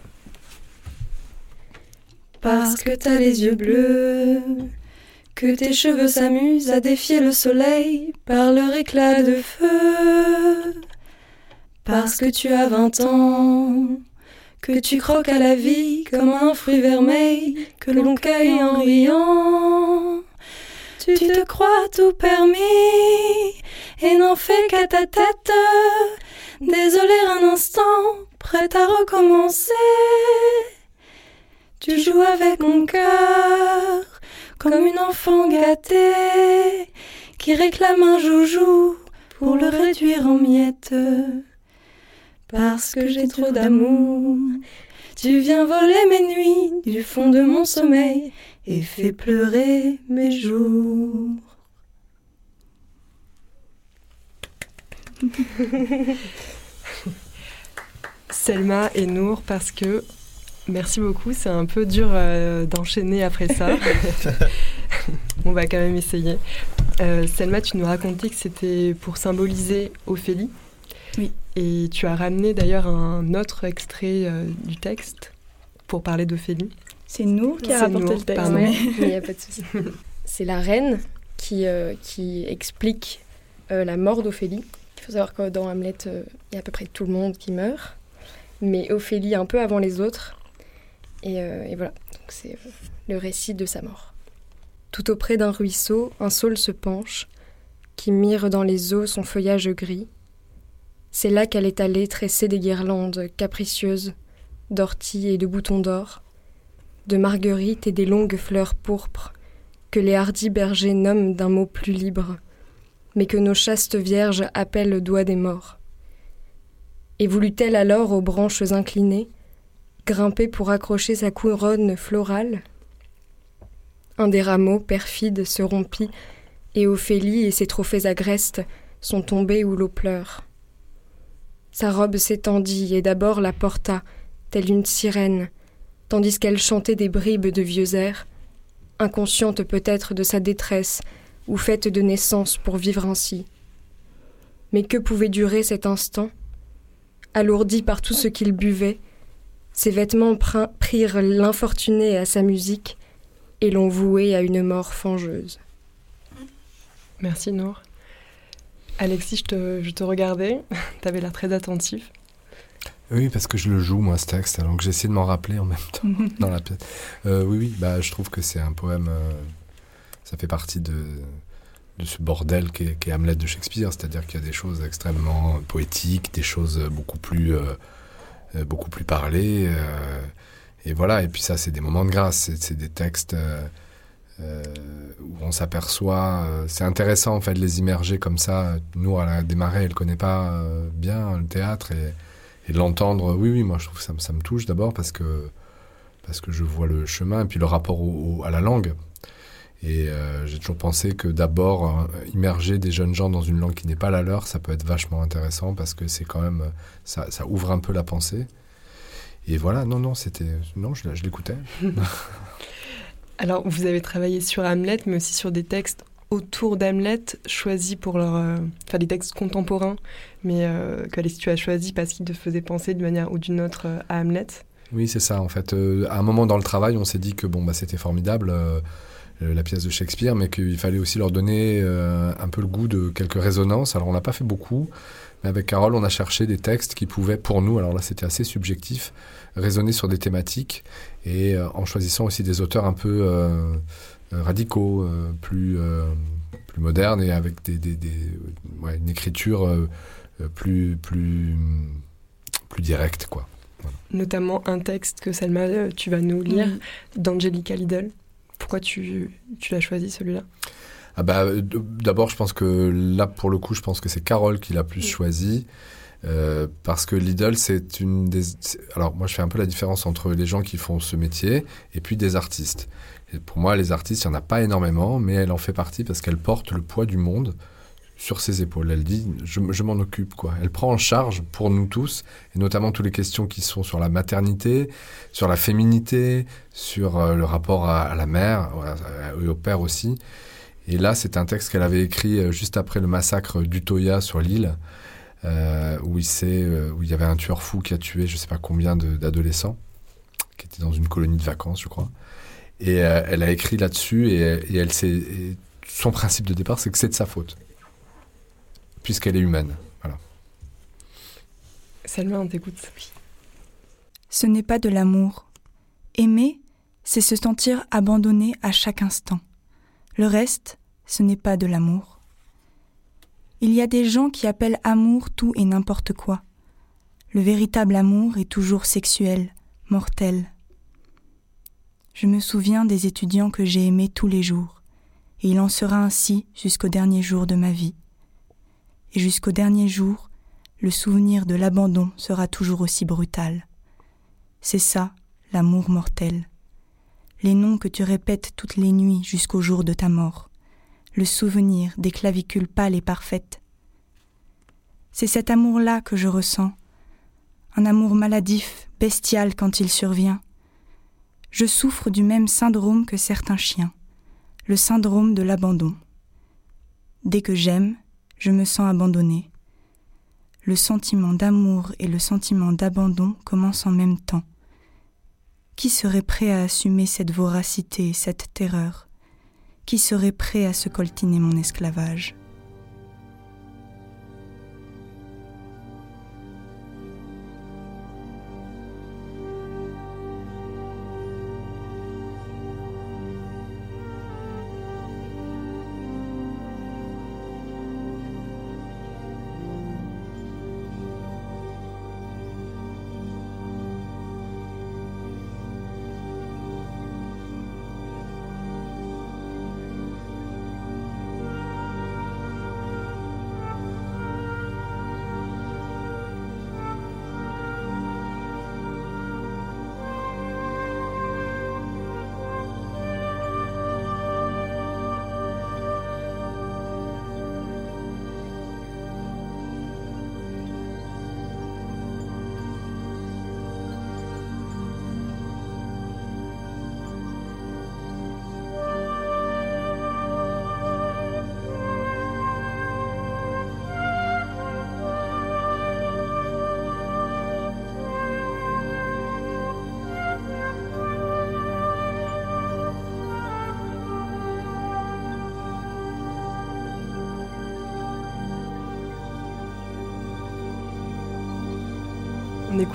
Parce que t'as les yeux bleus, que tes cheveux s'amusent à défier le soleil par leur éclat de feu. Parce que tu as vingt ans, que tu croques à la vie comme un fruit vermeil que l'on cueille en riant. Tu te crois tout permis et n'en fais qu'à ta tête. Désolé un instant, prête à recommencer. Tu joues avec mon cœur comme une enfant gâtée qui réclame un joujou pour le réduire en miettes. Parce que j'ai trop d'amour, tu viens voler mes nuits du fond de mon sommeil et fais pleurer mes jours. Selma et Nour parce que merci beaucoup. C'est un peu dur euh, d'enchaîner après ça. On va quand même essayer. Euh, Selma, tu nous racontais que c'était pour symboliser Ophélie. Oui. Et tu as ramené d'ailleurs un autre extrait euh, du texte pour parler d'Ophélie. C'est Nour qui a rapporté le texte. Il n'y a pas de souci. C'est la reine qui, qui explique la mort d'Ophélie. Il faut savoir que dans Hamlet, il y a à peu près tout le monde qui meurt mais Ophélie un peu avant les autres. Et, euh, voilà, c'est euh, le récit de sa mort. Tout auprès d'un ruisseau, un saule se penche, qui mire dans les eaux son feuillage gris. C'est là qu'elle est allée tresser des guirlandes capricieuses, d'orties et de boutons d'or, de marguerites et des longues fleurs pourpres, que les hardis bergers nomment d'un mot plus libre, mais que nos chastes vierges appellent doigt des morts. Et voulut-elle alors aux branches inclinées grimper pour accrocher sa couronne florale Un des rameaux, perfide, se rompit, et Ophélie et ses trophées agrestes sont tombés où l'eau pleure. Sa robe s'étendit et d'abord la porta, telle une sirène, tandis qu'elle chantait des bribes de vieux airs, inconsciente peut-être de sa détresse, ou faite de naissance pour vivre ainsi. Mais que pouvait durer cet instant? Alourdi par tout ce qu'il buvait, ses vêtements prirent l'infortuné à sa musique et l'ont voué à une mort fangeuse. Merci Nour. Alexis, je te, je te regardais, tu avais l'air très attentif. Oui, parce que je le joue, moi, ce texte, alors que j'essaie de m'en rappeler en même temps dans la pièce. Euh, oui, oui, bah, je trouve que c'est un poème, euh, ça fait partie de, de ce bordel qu'est Hamlet de Shakespeare, c'est-à-dire qu'il y a des choses extrêmement poétiques, des choses beaucoup plus, euh, beaucoup plus parlées, euh, et voilà, et puis ça, c'est des moments de grâce, c'est des textes euh, euh, où on s'aperçoit, euh, c'est intéressant en fait de les immerger comme ça. Nous, à la démarrée, elle connaît pas euh, bien le théâtre et, de l'entendre, oui, oui, moi je trouve que ça, me- touche d'abord parce que, parce que je vois le chemin et puis le rapport à la langue. Et euh, j'ai toujours pensé que d'abord, euh, immerger des jeunes gens dans une langue qui n'est pas la leur, ça peut être vachement intéressant parce que c'est quand même, euh, ça, ça ouvre un peu la pensée. Et voilà, non, non, c'était, non, je, je l'écoutais. Alors, vous avez travaillé sur Hamlet, mais aussi sur des textes autour d'Hamlet, choisis pour leur. euh, Enfin, des textes contemporains, mais que tu as choisi parce qu'ils te faisaient penser d'une manière ou d'une autre à Hamlet. Oui, c'est ça. En fait, à un moment dans le travail, on s'est dit que bon, bah, c'était formidable la pièce de Shakespeare, mais qu'il fallait aussi leur donner euh, un peu le goût de quelques résonances. Alors, on n'a pas fait beaucoup, mais avec Carole, on a cherché des textes qui pouvaient, pour nous, alors là, c'était assez subjectif, résonner sur des thématiques et euh, en choisissant aussi des auteurs un peu euh, euh, radicaux, euh, plus euh, plus modernes et avec des, des, des- ouais, une écriture euh, euh, plus plus plus directe, quoi. Notamment un texte que Salma, euh, tu vas nous lire, d'Angelica Lidl. Pourquoi tu, tu l'as choisi celui-là? Ah bah, euh, d'abord, je pense que là, pour le coup, je pense que c'est Carole qui l'a plus choisi. euh, parce que Lidl, c'est une des. Alors, moi, je fais un peu la différence entre les gens qui font ce métier et puis des artistes. Et pour moi, les artistes, il n'y en a pas énormément, mais elle en fait partie parce qu'elle porte le poids du monde sur ses épaules. Elle dit, je, m'en occupe, quoi. Elle prend en charge pour nous tous, et notamment toutes les questions qui sont sur la maternité, sur la féminité, sur euh, le rapport à, la mère et au père aussi. Et là, c'est un texte qu'elle avait écrit euh, juste après le massacre d'Utoya sur l'île, euh, où, il y avait un tueur fou qui a tué je sais pas combien d'adolescents, qui étaient dans une colonie de vacances, je crois. Et elle a écrit là-dessus, et, elle son principe de départ, c'est que c'est de sa faute, puisqu'elle est humaine. Voilà. On t'écoute. Ce n'est pas de l'amour. Aimer, c'est se sentir abandonné à chaque instant. Le reste, ce n'est pas de l'amour. Il y a des gens qui appellent amour tout et n'importe quoi. Le véritable amour est toujours sexuel, mortel. Je me souviens des étudiants que j'ai aimés tous les jours, et il en sera ainsi jusqu'au dernier jour de ma vie. Et jusqu'au dernier jour, le souvenir de l'abandon sera toujours aussi brutal. C'est ça, l'amour mortel. Les noms que tu répètes toutes les nuits jusqu'au jour de ta mort. Le souvenir des clavicules pâles et parfaites. C'est cet amour-là que je ressens. Un amour maladif, bestial quand il survient. Je souffre du même syndrome que certains chiens, le syndrome de l'abandon. Dès que j'aime, je me sens abandonné. Le sentiment d'amour et le sentiment d'abandon commencent en même temps. Qui serait prêt à assumer cette voracité et cette terreur? Qui serait prêt à se coltiner mon esclavage?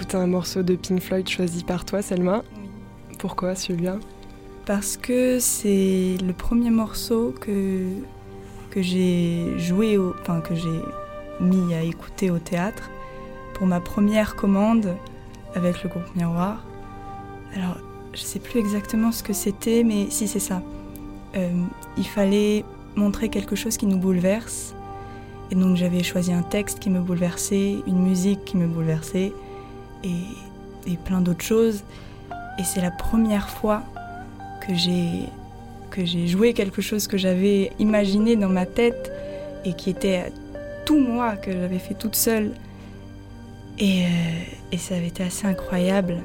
Écouter un morceau de Pink Floyd choisi par toi, Selma. Oui. Pourquoi celui-là Parce que c'est le premier morceau que, que j'ai joué, au, enfin que j'ai mis à écouter au théâtre pour ma première commande avec le groupe Miroir. Alors, je sais plus exactement ce que c'était, mais si c'est ça. Euh, il fallait montrer quelque chose qui nous bouleverse. Et donc j'avais choisi un texte qui me bouleversait, une musique qui me bouleversait et, plein d'autres choses. Et c'est la première fois que j'ai que j'ai joué quelque chose que j'avais imaginé dans ma tête et qui était tout moi que j'avais fait toute seule. Et, euh, ça avait été assez incroyable.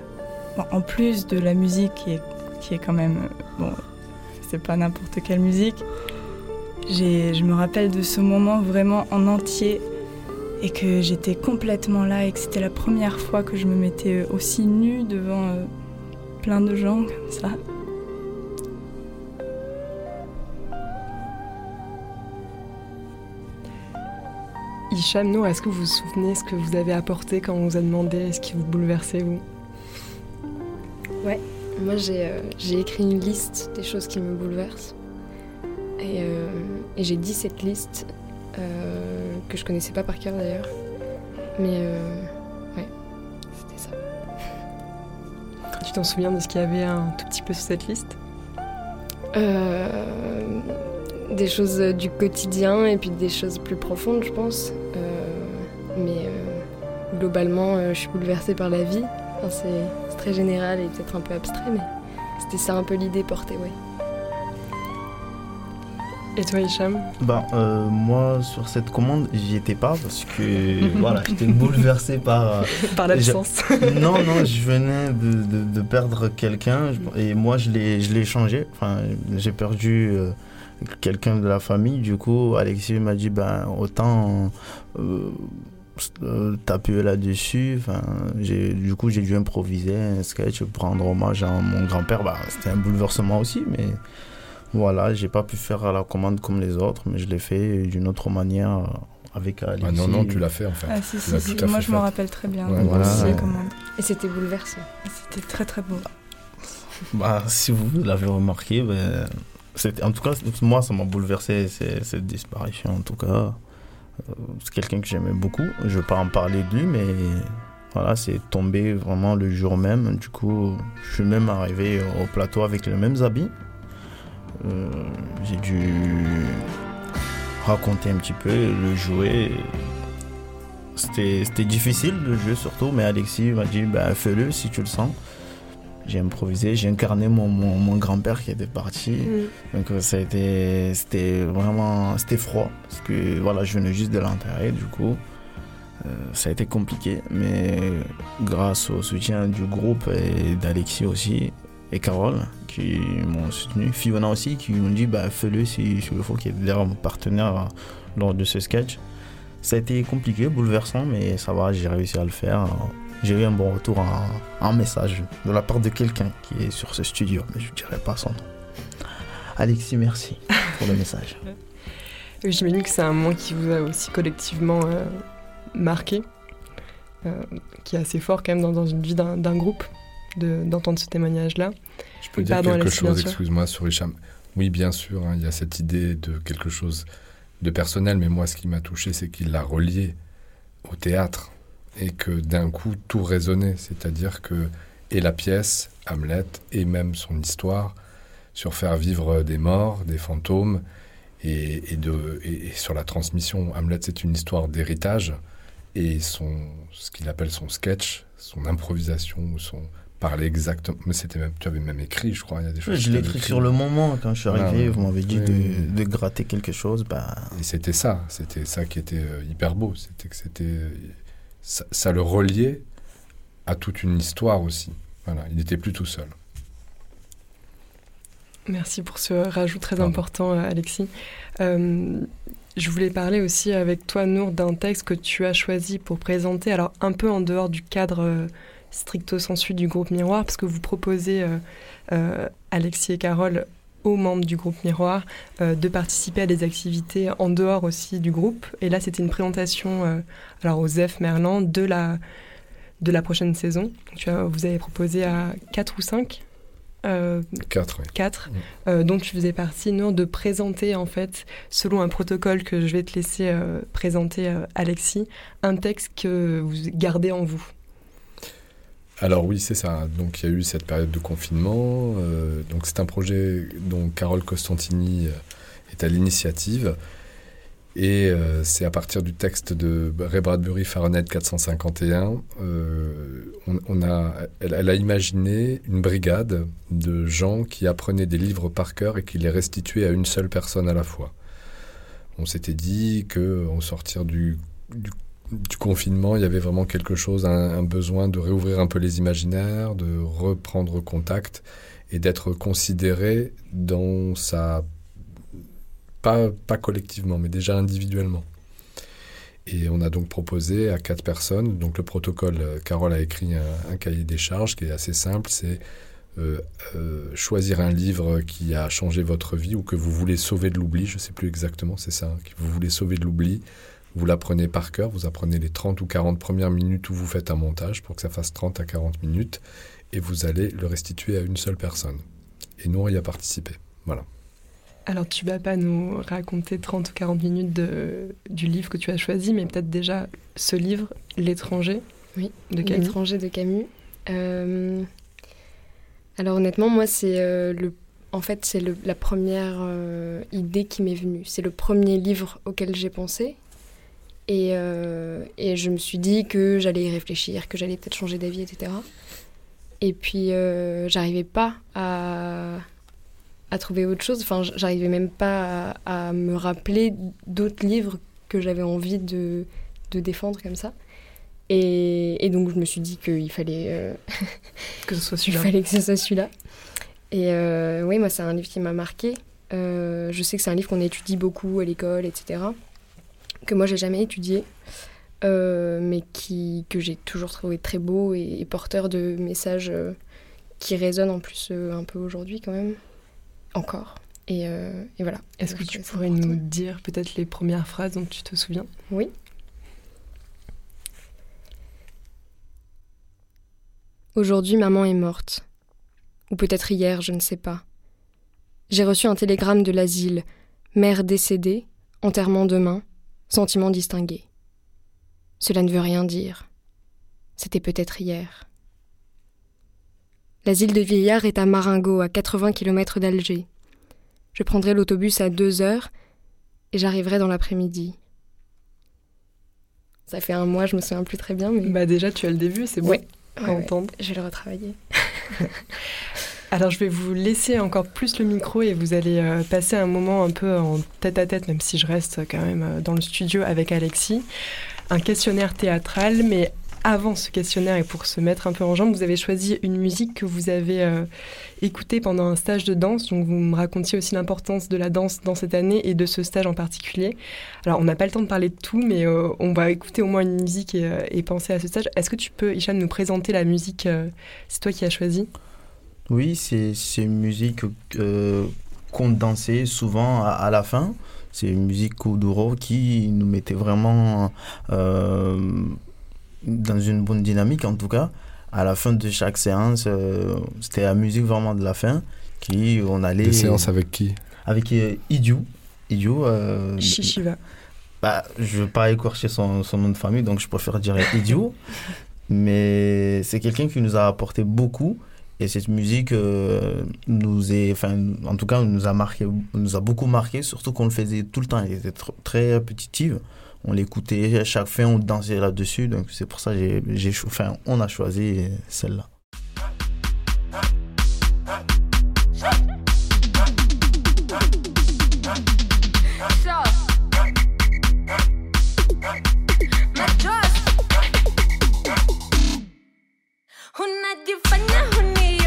En plus de la musique qui est, qui est quand même bon, c'est pas n'importe quelle musique. Je me rappelle de ce moment vraiment en entier et que j'étais complètement là et que c'était la première fois que je me mettais aussi nue devant euh, plein de gens comme ça. Hicham, Nour, est-ce que vous vous souvenez ce que vous avez apporté quand on vous a demandé ce qui vous bouleversait, vous? Moi, j'ai euh, j'ai écrit une liste des choses qui me bouleversent. Et, euh, et j'ai dit cette liste, euh, que je connaissais pas par cœur d'ailleurs. Mais euh, ouais, c'était ça. Tu t'en souviens de ce qu'il y avait un tout petit peu sur cette liste? Euh, des choses du quotidien et puis des choses plus profondes, je pense. Mais globalement, je suis bouleversée par la vie. Enfin, c'est très général et peut-être un peu abstrait, mais c'était ça un peu l'idée portée, ouais. Et toi, Hicham euh, moi, sur cette commande, j'y étais pas parce que voilà, j'étais bouleversé par. euh, Par l'absence. non, non, je venais de, de- de perdre quelqu'un et moi, je l'ai changé. Enfin, j'ai perdu euh, quelqu'un de la famille. Du coup, Alexis m'a dit ben, autant euh, taper là-dessus. Enfin, du coup, j'ai dû improviser un sketch pour rendre hommage à mon grand-père. Bah, C'était un bouleversement aussi, mais. Voilà, j'ai pas pu faire la commande comme les autres, mais je l'ai fait d'une autre manière euh, avec Alexis. Ah non, non, tu l'as fait en fait. Ah, si, si, si. Moi je me rappelle très bien Ouais, voilà. Et c'était bouleversant. C'était très très beau. Bah, si vous l'avez remarqué, ben, en tout cas, moi, ça m'a bouleversé c'est- cette disparition. En tout cas, Euh, c'est quelqu'un que j'aimais beaucoup. Je vais pas en parler de lui, mais voilà, c'est tombé vraiment le jour même. Du coup, je suis même arrivé au plateau avec les mêmes habits. Euh, J'ai dû raconter un petit peu, le jouer. C'était difficile le jeu surtout, mais Alexis m'a dit bah, fais-le si tu le sens. J'ai improvisé, j'ai incarné mon, mon, mon grand-père qui était parti. Donc euh, ça a été, c'était vraiment, c'était froid parce que voilà, je venais juste de l'enterrer du coup. Euh, ça a été compliqué, mais grâce au soutien du groupe et d'Alexis aussi et Carole qui m'ont soutenu, Fiona aussi qui m'ont dit bah fais-le si s'il le faut, qui est d'ailleurs mon partenaire euh, lors de ce sketch. Ça a été compliqué, bouleversant, mais ça va, j'ai réussi à le faire. J'ai eu un bon retour en, en message de la part de quelqu'un qui est sur ce studio, mais je ne dirai pas son nom. Alexis, merci pour le message. J'imagine que c'est un moment qui vous a aussi collectivement euh, marqué, euh, qui est assez fort quand même dans, une vie d'un groupe, de- d'entendre ce témoignage-là. Je peux dire Pardon, quelque chose, excuse-moi, sur Hicham. Oui, bien sûr, hein, il y a cette idée de quelque chose de personnel, mais moi, ce qui m'a touché, c'est qu'il l'a relié au théâtre et que d'un coup, tout résonnait. C'est-à-dire que, et la pièce, Hamlet, et même son histoire, sur faire vivre des morts, des fantômes, et, et de, et, et sur la transmission. Hamlet, c'est une histoire d'héritage, et son, ce qu'il appelle son sketch, son improvisation, ou son parler exactement. Mais c'était même, tu avais même écrit, je crois, il y a des choses. Je l'ai écrit sur le moment quand je suis Ah, arrivé. ouais. Vous m'avez dit Oui, de, oui, oui. de gratter quelque chose. Bah, Et c'était ça, c'était ça qui était euh, hyper beau. C'était que c'était. euh, Ça, ça le reliait à toute une histoire aussi. Voilà, il n'était plus tout seul. Merci pour ce rajout très Pardon. important, euh, Alexis. Euh, je voulais parler aussi avec toi, Nour, d'un texte que tu as choisi pour présenter, alors un peu en dehors du cadre euh, stricto sensu du groupe Miroir, parce que vous proposez, euh, euh, Alexis et Carole, aux membres du groupe Miroir, euh, de participer à des activités en dehors aussi du groupe. Et là, c'était une présentation, euh, alors aux F Merlan, de la de la prochaine saison. Tu as, vous avez proposé à 4 ou 5 euh, 4, oui. 4 dont tu faisais partie, Nour, de présenter en fait, selon un protocole que je vais te laisser présenter, Alexis, un texte que vous gardez en vous. Alors oui, c'est ça. Donc il y a eu cette période de confinement. Euh, donc c'est un projet dont Carole Costantini euh, est à l'initiative. Et euh, c'est à partir du texte de Ray Bradbury, Fahrenheit 451, euh, on, a, elle, a imaginé une brigade de gens qui apprenaient des livres par cœur et qui les restituaient à une seule personne à la fois. On s'était dit qu'au sortir du, du, confinement, il y avait vraiment quelque chose, un, besoin de réouvrir un peu les imaginaires, de reprendre contact et d'être considéré dans sa pas, collectivement, mais déjà individuellement. Et on a donc proposé à quatre personnes, donc le protocole, Carole a écrit un, cahier des charges qui est assez simple, c'est euh, euh, choisir un livre qui a changé votre vie ou que vous voulez sauver de l'oubli, je ne sais plus exactement, c'est ça, que vous voulez sauver de l'oubli, vous l'apprenez par cœur, vous apprenez les 30 ou 40 premières minutes où vous faites un montage pour que ça fasse 30 à 40 minutes, et vous allez le restituer à une seule personne. Et nous, on y a participé. Voilà. Alors, tu vas pas nous raconter 30 ou 40 minutes de, du livre que tu as choisi, mais peut-être déjà ce livre, L'étranger. Oui, de Camus. L'étranger de Camus. Euh... Alors, honnêtement, moi, c'est euh, le. En fait, c'est la première euh, idée qui m'est venue. C'est le premier livre auquel j'ai pensé. Et, euh, et, je me suis dit que j'allais y réfléchir, que j'allais peut-être changer d'avis, etc. Et puis, euh, j'arrivais pas à à trouver autre chose. Enfin, j'arrivais même pas à, à me rappeler d'autres livres que j'avais envie de, de, défendre comme ça. Et, et, donc, je me suis dit qu'il fallait euh, que ce soit celui-là. Il fallait que ce soit celui-là. Et oui, moi, c'est un livre qui m'a marqué. Je sais que c'est un livre qu'on étudie beaucoup à l'école, etc. Que moi, j'ai jamais étudié. Euh, mais qui, que j'ai toujours trouvé très beau et, et porteur de messages euh, qui résonnent en plus euh, un peu aujourd'hui quand même encore. Et, et voilà. Est-ce que tu pourrais important. nous dire peut-être les premières phrases dont tu te souviens? Oui. Aujourd'hui, maman est morte. Ou peut-être hier, je ne sais pas. J'ai reçu un télégramme de l'asile. Mère décédée, enterrement demain, sentiment distingué. Cela ne veut rien dire. C'était peut-être hier. L'asile de vieillards est à Maringo, à 80 km d'Alger. Je prendrai l'autobus à deux heures et j'arriverai dans l'après-midi. Ça fait un mois, je me souviens plus très bien. Mais... Bah déjà, tu as le début, c'est bon ouais, à ouais, entendre. Ouais. Je vais le retravailler. Alors, je vais vous laisser encore plus le micro et vous allez euh, passer un moment un peu en tête à tête, même si je reste quand même euh, dans le studio avec Alexis. Un questionnaire théâtral, mais avant ce questionnaire et pour se mettre un peu en jambe, vous avez choisi une musique que vous avez euh, écoutée pendant un stage de danse. Donc vous me racontiez aussi l'importance de la danse dans cette année et de ce stage en particulier. Alors on n'a pas le temps de parler de tout, mais on va écouter au moins une musique et, et penser à ce stage. Est-ce que tu peux, Hicham, nous présenter la musique C'est toi qui as choisi? Oui, c'est une musique euh, dansait souvent à, à la fin. C'est une musique Kuduro qui nous mettait vraiment euh, dans une bonne dynamique en tout cas. À la fin de chaque séance, euh, c'était la musique vraiment de la fin qui on allait. Des séances avec qui? Avec euh, Idiou. Idiou. Euh, Shishiva. Bah, je veux pas écorcher son, son, nom de famille, donc je préfère dire Idiou. Mais c'est quelqu'un qui nous a apporté beaucoup. Et cette musique euh, nous est, enfin, en tout cas, nous a marqué, nous a beaucoup marqué, surtout qu'on le faisait tout le temps. Elle était très répétitive on l'écoutait à chaque fin, on dansait là-dessus. Donc c'est pour ça j'ai, enfin, on a choisi celle-là.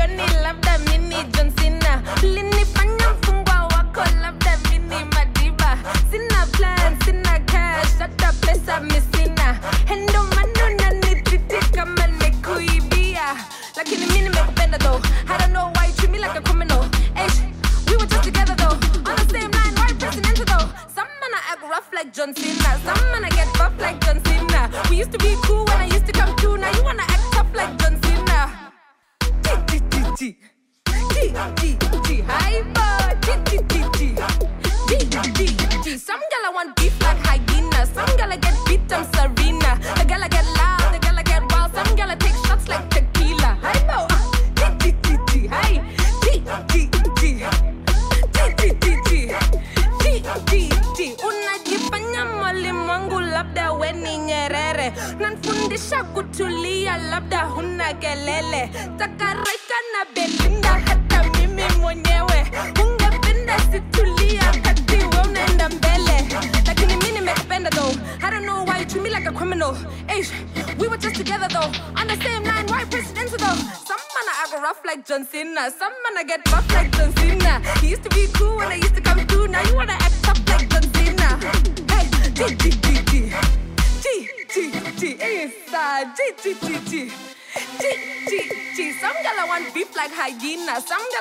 John Cena. I don't know why you treat me like a criminal. Hey, we were just together though. On the same line, right presidential though. Some man I act rough like John Cena. Some man I get buff like John Cena. We used to be cool when I used to come through. Now you wanna act chi chi chi chi high bar chi chi chi chi chi chi. Some gyal want beef like hyena. Some gyal get beat. I'm Serena. A gyal get some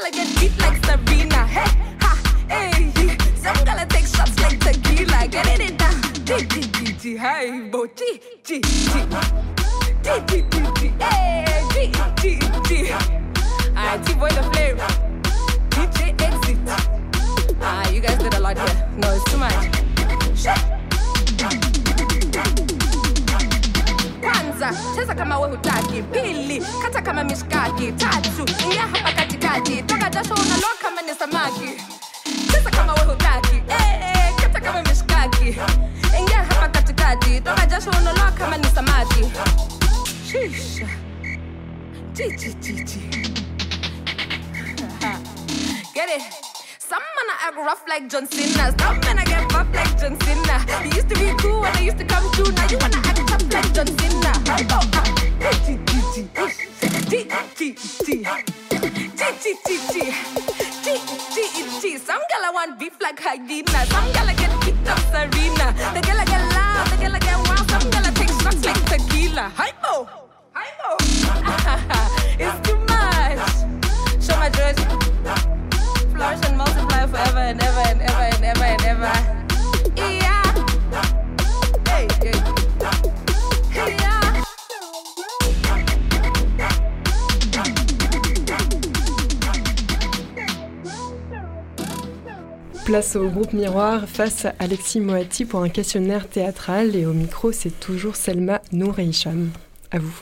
Place au groupe Miroir face à Alexis Moati pour un questionnaire théâtral et au micro c'est toujours Selma Nour et Hicham. À vous.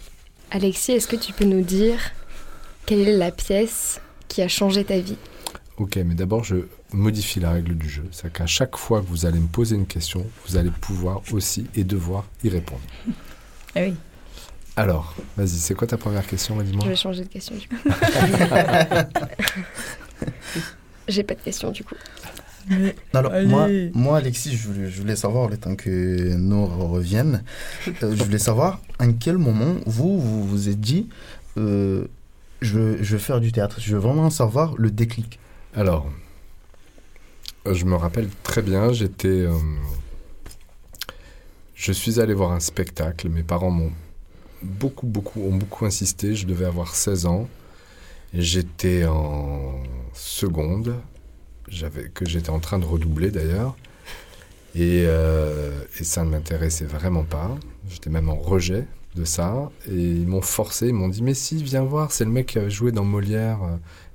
Alexis, est-ce que tu peux nous dire quelle est la pièce qui a changé ta vie? Ok, mais d'abord, je modifie la règle du jeu. C'est qu'à chaque fois que vous allez me poser une question, vous allez pouvoir aussi et devoir y répondre. Ah oui. Alors, vas-y, c'est quoi ta première question, Je dis-moi vais changer de question du coup. J'ai pas de question du coup. Alors, Allez. moi, moi, Alexis, je voulais, je voulais savoir, le temps que nous reviennent, euh, je voulais savoir en quel moment vous vous vous êtes dit, euh, je, veux, je veux faire du théâtre. Je veux vraiment savoir le déclic. Alors, euh, je me rappelle très bien, j'étais. euh, je suis allé voir un spectacle. Mes parents m'ont beaucoup, beaucoup, ont beaucoup insisté. Je devais avoir 16 ans. J'étais en seconde, que j'étais en train de redoubler d'ailleurs. Et, euh, et ça ne m'intéressait vraiment pas. J'étais même en rejet de ça. Et ils m'ont forcé, ils m'ont dit Mais si, viens voir, c'est le mec qui avait joué dans Molière.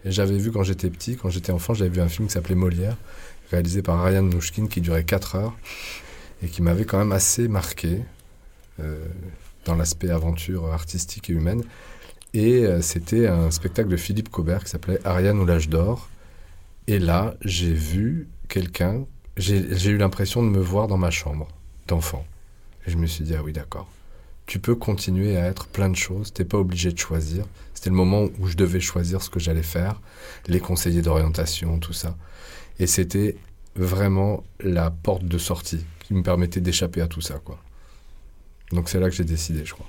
Et j'avais vu quand j'étais petit, quand j'étais enfant, j'avais vu un film qui s'appelait Molière, réalisé par Ryan Mnouchkine, qui durait 4 heures et qui m'avait quand même assez marqué euh, dans l'aspect aventure artistique et humaine. Et euh, c'était un spectacle de Philippe Cobert qui s'appelait Ariane ou l'âge d'or. Et là, j'ai vu quelqu'un, j'ai eu l'impression de me voir dans ma chambre d'enfant. Et je me suis dit, ah oui, d'accord. Tu peux continuer à être plein de choses, t'es pas obligé de choisir. C'était le moment où je devais choisir ce que j'allais faire, les conseillers d'orientation, tout ça. Et c'était vraiment la porte de sortie qui me permettait d'échapper à tout ça, quoi. Donc c'est là que j'ai décidé, je crois.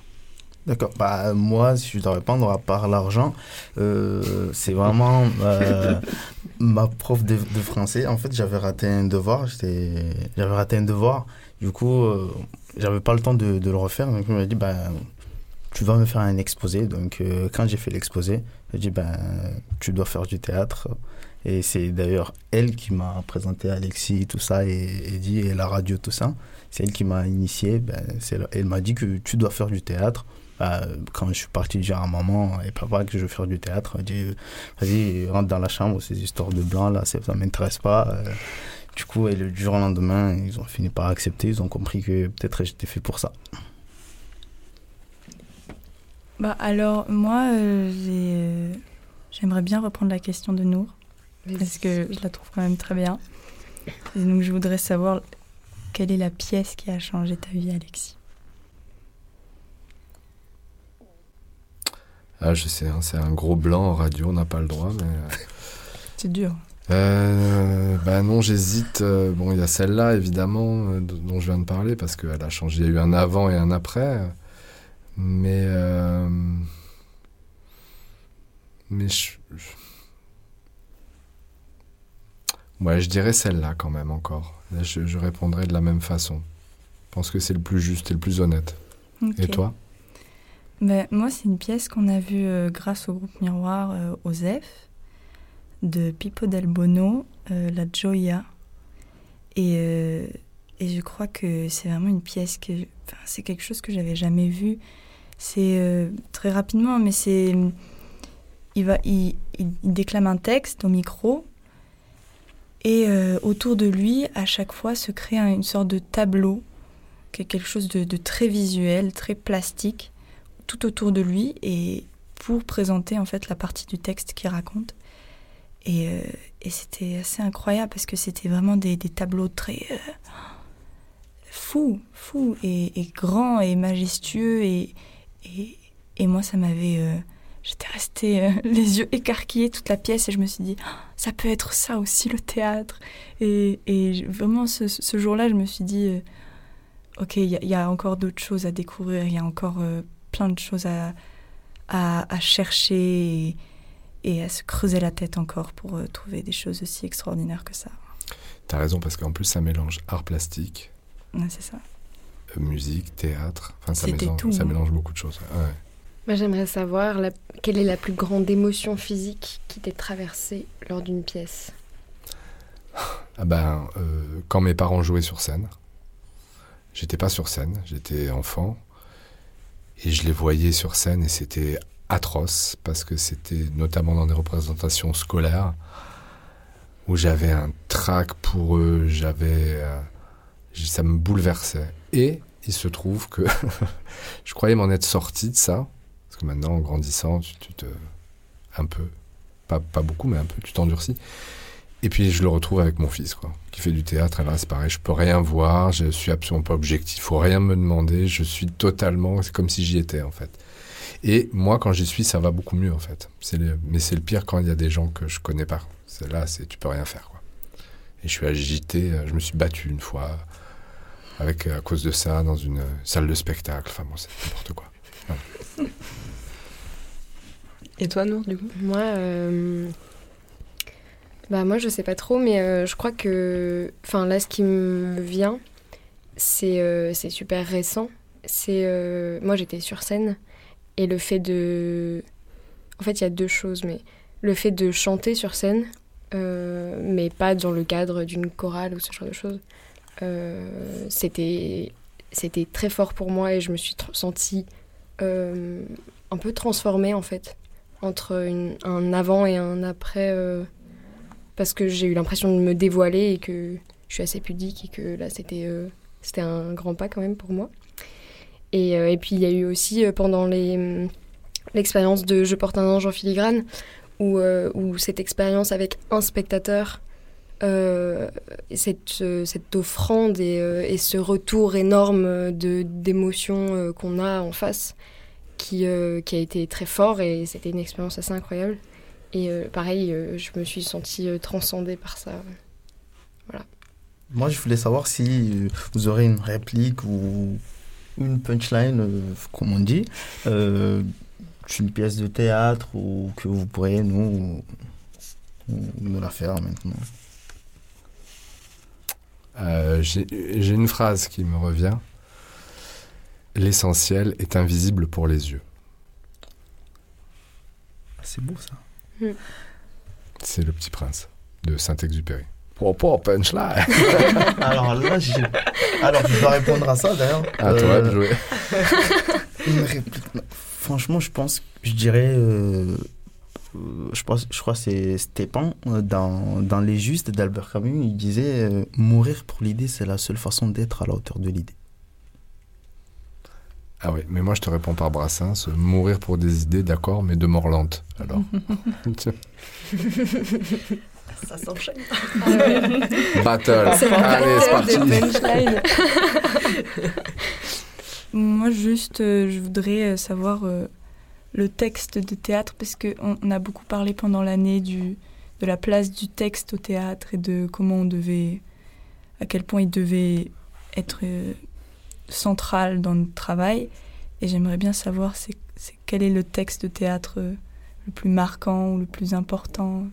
D'accord. Bah, moi, si je dois répondre, à part l'argent, euh, c'est vraiment euh, ma prof de, de français. En fait, j'avais raté un devoir. J'avais raté un devoir. Du coup, euh, j'avais pas le temps de, de le refaire. Donc, elle m'a dit, bah, tu vas me faire un exposé. Donc, euh, quand j'ai fait l'exposé, elle dit, bah, tu dois faire du théâtre. Et c'est d'ailleurs elle qui m'a présenté Alexis, tout ça, et, et dit, et la radio, tout ça. C'est elle qui m'a initié. Ben, elle m'a dit que tu dois faire du théâtre bah, quand je suis parti dire à maman et papa que je veux faire du théâtre, elle dit vas-y, rentre dans la chambre, ces histoires de blanc là, ça ne m'intéresse pas. Euh, du coup, et le jour au lendemain, ils ont fini par accepter, ils ont compris que peut-être j'étais fait pour ça. Bah alors, moi, euh, euh, j'aimerais bien reprendre la question de Nour, parce que je la trouve quand même très bien. Et donc, je voudrais savoir quelle est la pièce qui a changé ta vie, Alexis? Ah, je sais, hein, c'est un gros blanc en radio, on n'a pas le droit, mais. euh, C'est dur. Euh, bah non, j'hésite. Euh, bon, il y a celle-là, évidemment, euh, dont je viens de parler, parce qu'elle a changé. Il y a eu un avant et un après. Mais. euh, mais je. Ouais, je dirais celle-là quand même encore. Là, je, je répondrai de la même façon. Je pense que c'est le plus juste et le plus honnête. Et toi? Ben, moi, c'est une pièce qu'on a vue euh, grâce au groupe Miroir euh, ZEF de Pippo Del Bono, euh, La Gioia. Et, euh, et je crois que c'est vraiment une pièce que. C'est quelque chose que j'avais jamais vu. C'est très rapidement, mais c'est. Il, va, il, déclame un texte au micro. Et autour de lui, à chaque fois, se crée un- une sorte de tableau, qui est quelque chose de très visuel, très plastique tout autour de lui et pour présenter en fait la partie du texte qu'il raconte. Et, euh, et c'était assez incroyable parce que c'était vraiment des, des tableaux très euh, fous, fous et, et grands et majestueux. Et, et, et moi, ça m'avait. euh, J'étais restée euh, les yeux écarquillés toute la pièce et je me suis dit, Ah, ça peut être ça aussi le théâtre. Et, et vraiment, ce, jour-là, je me suis dit, ok, il y, a- encore d'autres choses à découvrir, il y a encore plein de choses à, à, à chercher et, et à se creuser la tête encore pour euh, trouver des choses aussi extraordinaires que ça. T'as raison, parce qu'en plus, ça mélange art plastique, Ouais, c'est ça. euh, musique, théâtre. Enfin, ça C'était mélange, tout, ça hein. mélange beaucoup de choses. Ouais. Moi, j'aimerais savoir la- quelle est la plus grande émotion physique qui t'est traversée lors d'une pièce. Ah ben, euh, quand mes parents jouaient sur scène, j'étais pas sur scène, j'étais enfant, et je les voyais sur scène et c'était atroce parce que c'était notamment dans des représentations scolaires où j'avais un trac pour eux, j'avais, euh, ça me bouleversait. Et il se trouve que je croyais m'en être sorti de ça, parce que maintenant en grandissant, tu, tu te, un peu, pas, pas beaucoup, mais un peu, tu t'endurcis. Et puis je le retrouve avec mon fils, quoi, qui fait du théâtre. Et là, c'est pareil, je peux rien voir, je suis absolument pas objectif, faut rien me demander, je suis totalement, c'est comme si j'y étais en fait. Et moi, quand j'y suis, ça va beaucoup mieux en fait. C'est le- mais c'est le pire quand il y a des gens que je connais pas. C'est là, c'est tu peux rien faire, quoi. Et je suis agité, je me suis battu une fois avec à cause de ça dans une salle de spectacle. Enfin bon, c'est n'importe quoi. Et toi, Nour, du coup? Moi, euh, bah moi, je sais pas trop, mais euh, je crois que, enfin là, ce qui me vient, c'est euh, c'est super récent. C'est euh, moi, j'étais sur scène et le fait de, en fait, il y a deux choses, mais le fait de chanter sur scène, mais pas dans le cadre d'une chorale ou ce genre de choses, c'était c'était très fort pour moi et je me suis sentie un peu transformée en fait entre un avant et un après parce que j'ai eu l'impression de me dévoiler et que je suis assez pudique et que là c'était euh, c'était un grand pas quand même pour moi et, euh, et puis il y a eu aussi euh, pendant les hum, l'expérience de Je porte un ange en filigrane où, où cette expérience avec un spectateur cette, cette offrande et, et ce retour énorme d'émotions qu'on a en face qui, qui a été très fort et c'était une expérience assez incroyable. Et euh, pareil, euh, je me suis sentie euh, transcendée par ça. Moi, je voulais savoir si euh, vous aurez une réplique ou une punchline, euh, comme on dit, euh, d'une pièce de théâtre ou que vous pourriez nous, nous la faire maintenant. Euh, j'ai une phrase qui me revient. L'essentiel est invisible pour les yeux. C'est beau ça. C'est le petit prince de Saint-Exupéry. Oh, pas punchline Alors là, j'ai... Alors, je dois répondre à ça d'ailleurs. À toi de Euh, jouer. Une réplique. Franchement, je pense, je dirais, euh, euh, je, pense, je crois que c'est Stépan, dans, dans Les Justes d'Albert Camus, il disait euh, Mourir pour l'idée, c'est la seule façon d'être à la hauteur de l'idée. Ah oui, mais moi je te réponds par Brassens. Mourir pour des idées, d'accord, mais de mort lente. Alors. Ça s'enchaîne. Battle. C'est Allez, c'est parti. Moi, juste, euh, je voudrais euh, savoir euh, le texte de théâtre, parce qu'on on a beaucoup parlé pendant l'année du, de la place du texte au théâtre et de comment on devait, à quel point il devait être euh, central dans notre travail. Et j'aimerais bien savoir c'est, quel est le texte de théâtre euh, le plus marquant ou le plus important?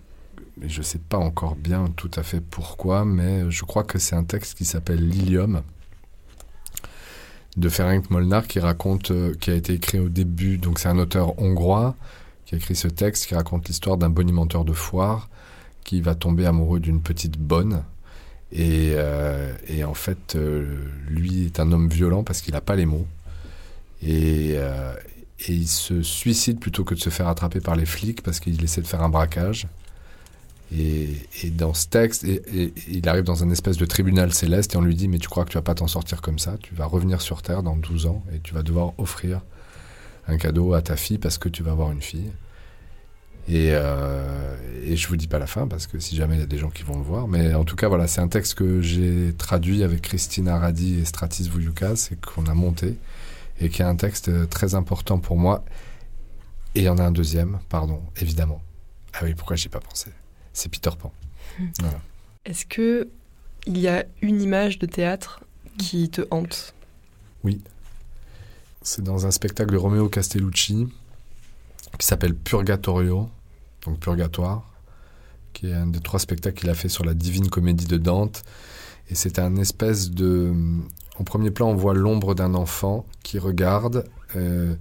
Mais je sais pas encore bien tout à fait pourquoi, mais je crois que c'est un texte qui s'appelle Lilium de Ferenc Molnar qui raconte, euh, qui a été écrit au début, donc c'est un auteur hongrois qui a écrit ce texte qui raconte l'histoire d'un bonimenteur de foire qui va tomber amoureux d'une petite bonne. Et, euh, et en fait, euh, lui est un homme violent parce qu'il n'a pas les mots. Et, euh, et il se suicide plutôt que de se faire attraper par les flics parce qu'il essaie de faire un braquage. Et, dans ce texte, il arrive dans un espèce de tribunal céleste et on lui dit Mais tu crois que tu vas pas t'en sortir comme ça? Tu vas revenir sur Terre dans 12 ans et tu vas devoir offrir un cadeau à ta fille parce que tu vas avoir une fille. Et, euh, et je vous dis pas la fin parce que si jamais il y a des gens qui vont le voir. Mais en tout cas, voilà, c'est un texte que j'ai traduit avec Christine Aradi et Stratis Vouyoukas et qu'on a monté et qui est un texte très important pour moi. Et il y en a un deuxième, pardon, évidemment. Ah oui, pourquoi j'y ai pas pensé? C'est Peter Pan. Voilà. Est-ce que il y a une image de théâtre qui te hante? C'est dans un spectacle de Romeo Castellucci qui s'appelle Purgatorio, donc Purgatoire, qui est un des trois spectacles qu'il a fait sur la divine comédie de Dante. Et c'est un espèce de... En premier plan, on voit l'ombre d'un enfant qui regarde euh,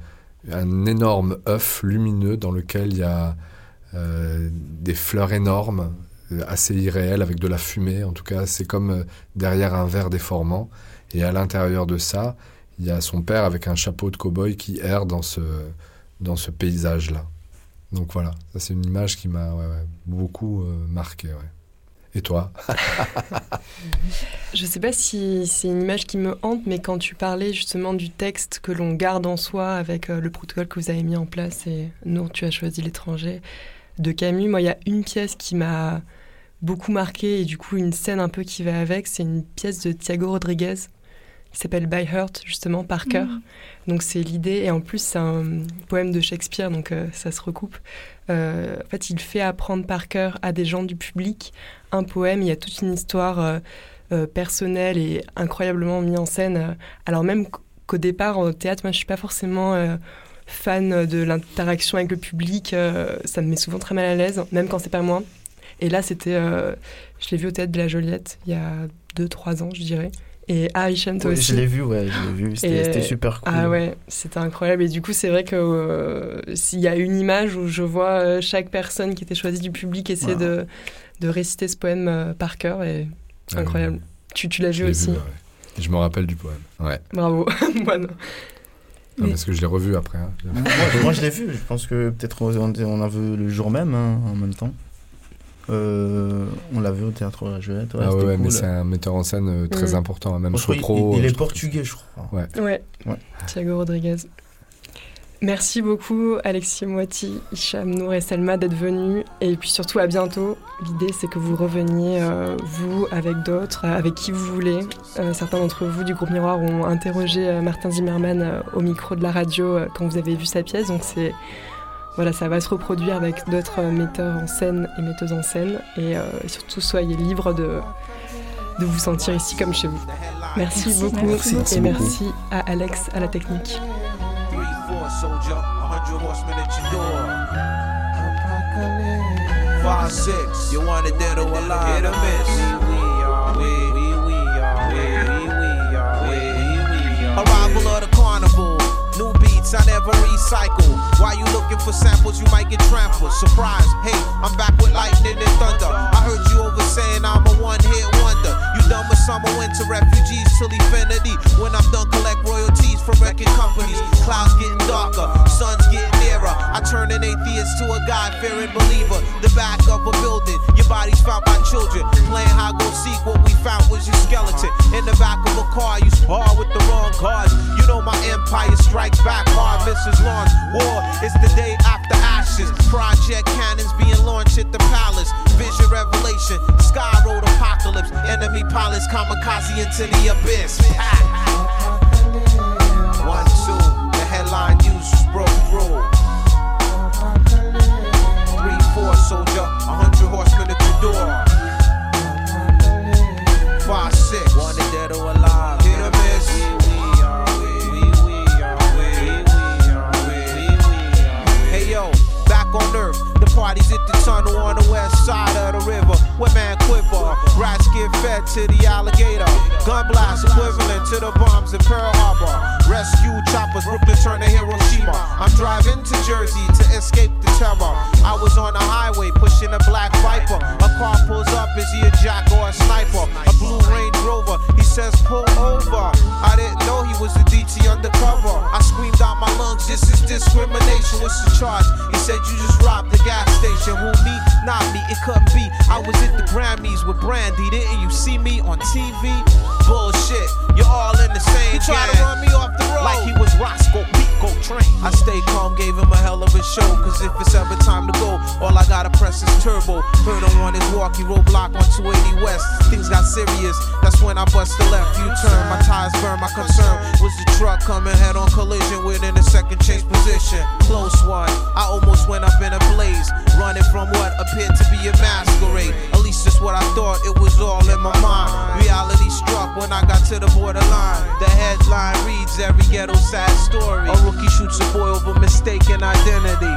un énorme œuf lumineux dans lequel il y a euh, des fleurs énormes, euh, assez irréelles, avec de la fumée. En tout cas, c'est comme derrière un verre déformant. Et à l'intérieur de ça, il y a son père avec un chapeau de cow-boy qui erre dans ce, dans ce paysage-là. Donc voilà, ça c'est une image qui m'a beaucoup euh, marqué. Et toi? Je sais pas si c'est une image qui me hante, mais quand tu parlais justement du texte que l'on garde en soi avec euh, le protocole que vous avez mis en place et nous, tu as choisi l'étranger de Camus, moi, il y a une pièce qui m'a beaucoup marqué et du coup, une scène un peu qui va avec, c'est une pièce de Thiago Rodriguez qui s'appelle By Heart, justement, par cœur. Donc, c'est l'idée, et en plus, c'est un poème de Shakespeare, donc euh, ça se recoupe. Euh, en fait, il fait apprendre par cœur à des gens du public un poème. Il y a toute une histoire euh, personnelle et incroyablement mise en scène. Alors même qu- qu'au départ, au théâtre, moi, je suis pas forcément fan de l'interaction avec le public. ça me met souvent très mal à l'aise, même quand c'est pas moi. Et là, c'était, je l'ai vu au théâtre de la Joliette il y a 2-3 ans, je dirais. Et ah, Hicham, toi Ouais, aussi. je l'ai vu, ouais, je l'ai vu. C'était Et- c'était super cool. Ah ouais, c'était incroyable. Et du coup, c'est vrai que euh, s'il y a une image où je vois euh, chaque personne qui était choisie du public essayer Voilà. de, de réciter ce poème euh, par cœur, et Ah, incroyable. Tu, tu l'as vu aussi. ouais. Et je me rappelle du poème. Ouais. Bravo. Moi, non. Ah, Mais- parce que je l'ai revu après. hein. moi, moi, je l'ai vu. Je pense que peut-être on, on a vu le jour même, hein, en même temps. Euh, on l'a vu au théâtre de la Joliette. Ouais, ah ouais, mais c'est un metteur en scène euh, très Mm. important, hein, même crois Sopro. il, il euh, est portugais, je crois. Ouais. Ouais. Ouais. Thiago Rodriguez. Merci beaucoup, Alexis Moiti, Hicham, Nour et Selma, d'être venus. Et puis surtout, à bientôt. L'idée, c'est que vous reveniez, euh, vous, avec d'autres, euh, avec qui vous voulez. Euh, certains d'entre vous du groupe Miroir ont interrogé euh, Martin Zimmerman euh, au micro de la radio euh, quand vous avez vu sa pièce. Donc, c'est. Voilà, ça va se reproduire avec d'autres euh, metteurs en scène et metteuses en scène. Et euh, surtout, soyez libres de, de vous sentir ici comme chez vous. Merci, Merci, beaucoup. merci. Merci et beaucoup. merci à Alex à la technique. Three, four, soldier, a hundred horsemen at your door. Five, six, you want it dead or alive? Hit or miss? We, we are, we, we, we are, we, we, we are, we, we are. Arrival of the carnival. New beats, I never recycle. Why you looking for samples, you might get trampled. Surprise, hey, I'm back with lightning and thunder. I heard you over saying I'm a one hit wonder. With summer, winter, refugees till infinity. When I'm done, collect royalties from wrecking companies. Clouds getting darker, sun's getting nearer. I turn an atheist to a God fearing believer. The back of a building, your body's found by children. Playing hide go seek, what we found was your skeleton. In the back of a car, you spar with the wrong cards. You know my empire strikes back hard, Mrs. Lawn. War is the day after ashes. Project cannons being launched at the palace. Vision revelation, sky road apocalypse. Enemy pilots kamikaze into the abyss. One, two, the headline news just broke through. Three, four, soldier, a hundred horsemen at your door. Five, six, wanted dead or alive. Hit or miss. Hey yo, back on earth. The party's at the tunnel on the side of the river. Where man quiver. Rats get fed to the alligator. Gun blast equivalent to the bombs in Pearl Harbor. Rescue choppers, Brooklyn turn to Hiroshima. I'm driving to Jersey to escape the terror. I was on the highway pushing a black viper. A car pulls up, is he a jack or a sniper? A blue Range Rover, he says pull over. I didn't know he was a DT undercover. I screamed out my lungs, this is discrimination. What's the charge? He said you just robbed the gas station. Who me? Not me, it couldn't be. I was at the Grammys with Brandy, didn't you see me on TV? Bullshit, you're all in the same. He tried to run me off the road like he was Roscoe Pico train. I stayed calm, gave him a hell of a show. Cause if it's ever time to go, all I gotta press is turbo. Heard him on his walkie roadblock on 280 West. Things got serious, that's when I bust the left U turn. My tires burn, my concern was the truck coming head on collision within a second change position. Close one, I almost went up in a blaze. Running from what appeared to be a masquerade. At least that's what I thought, it was all in my mind. Reality struck when I got to the borderline. The headline reads every ghetto sad story rookie shoots a boy over mistaken identity.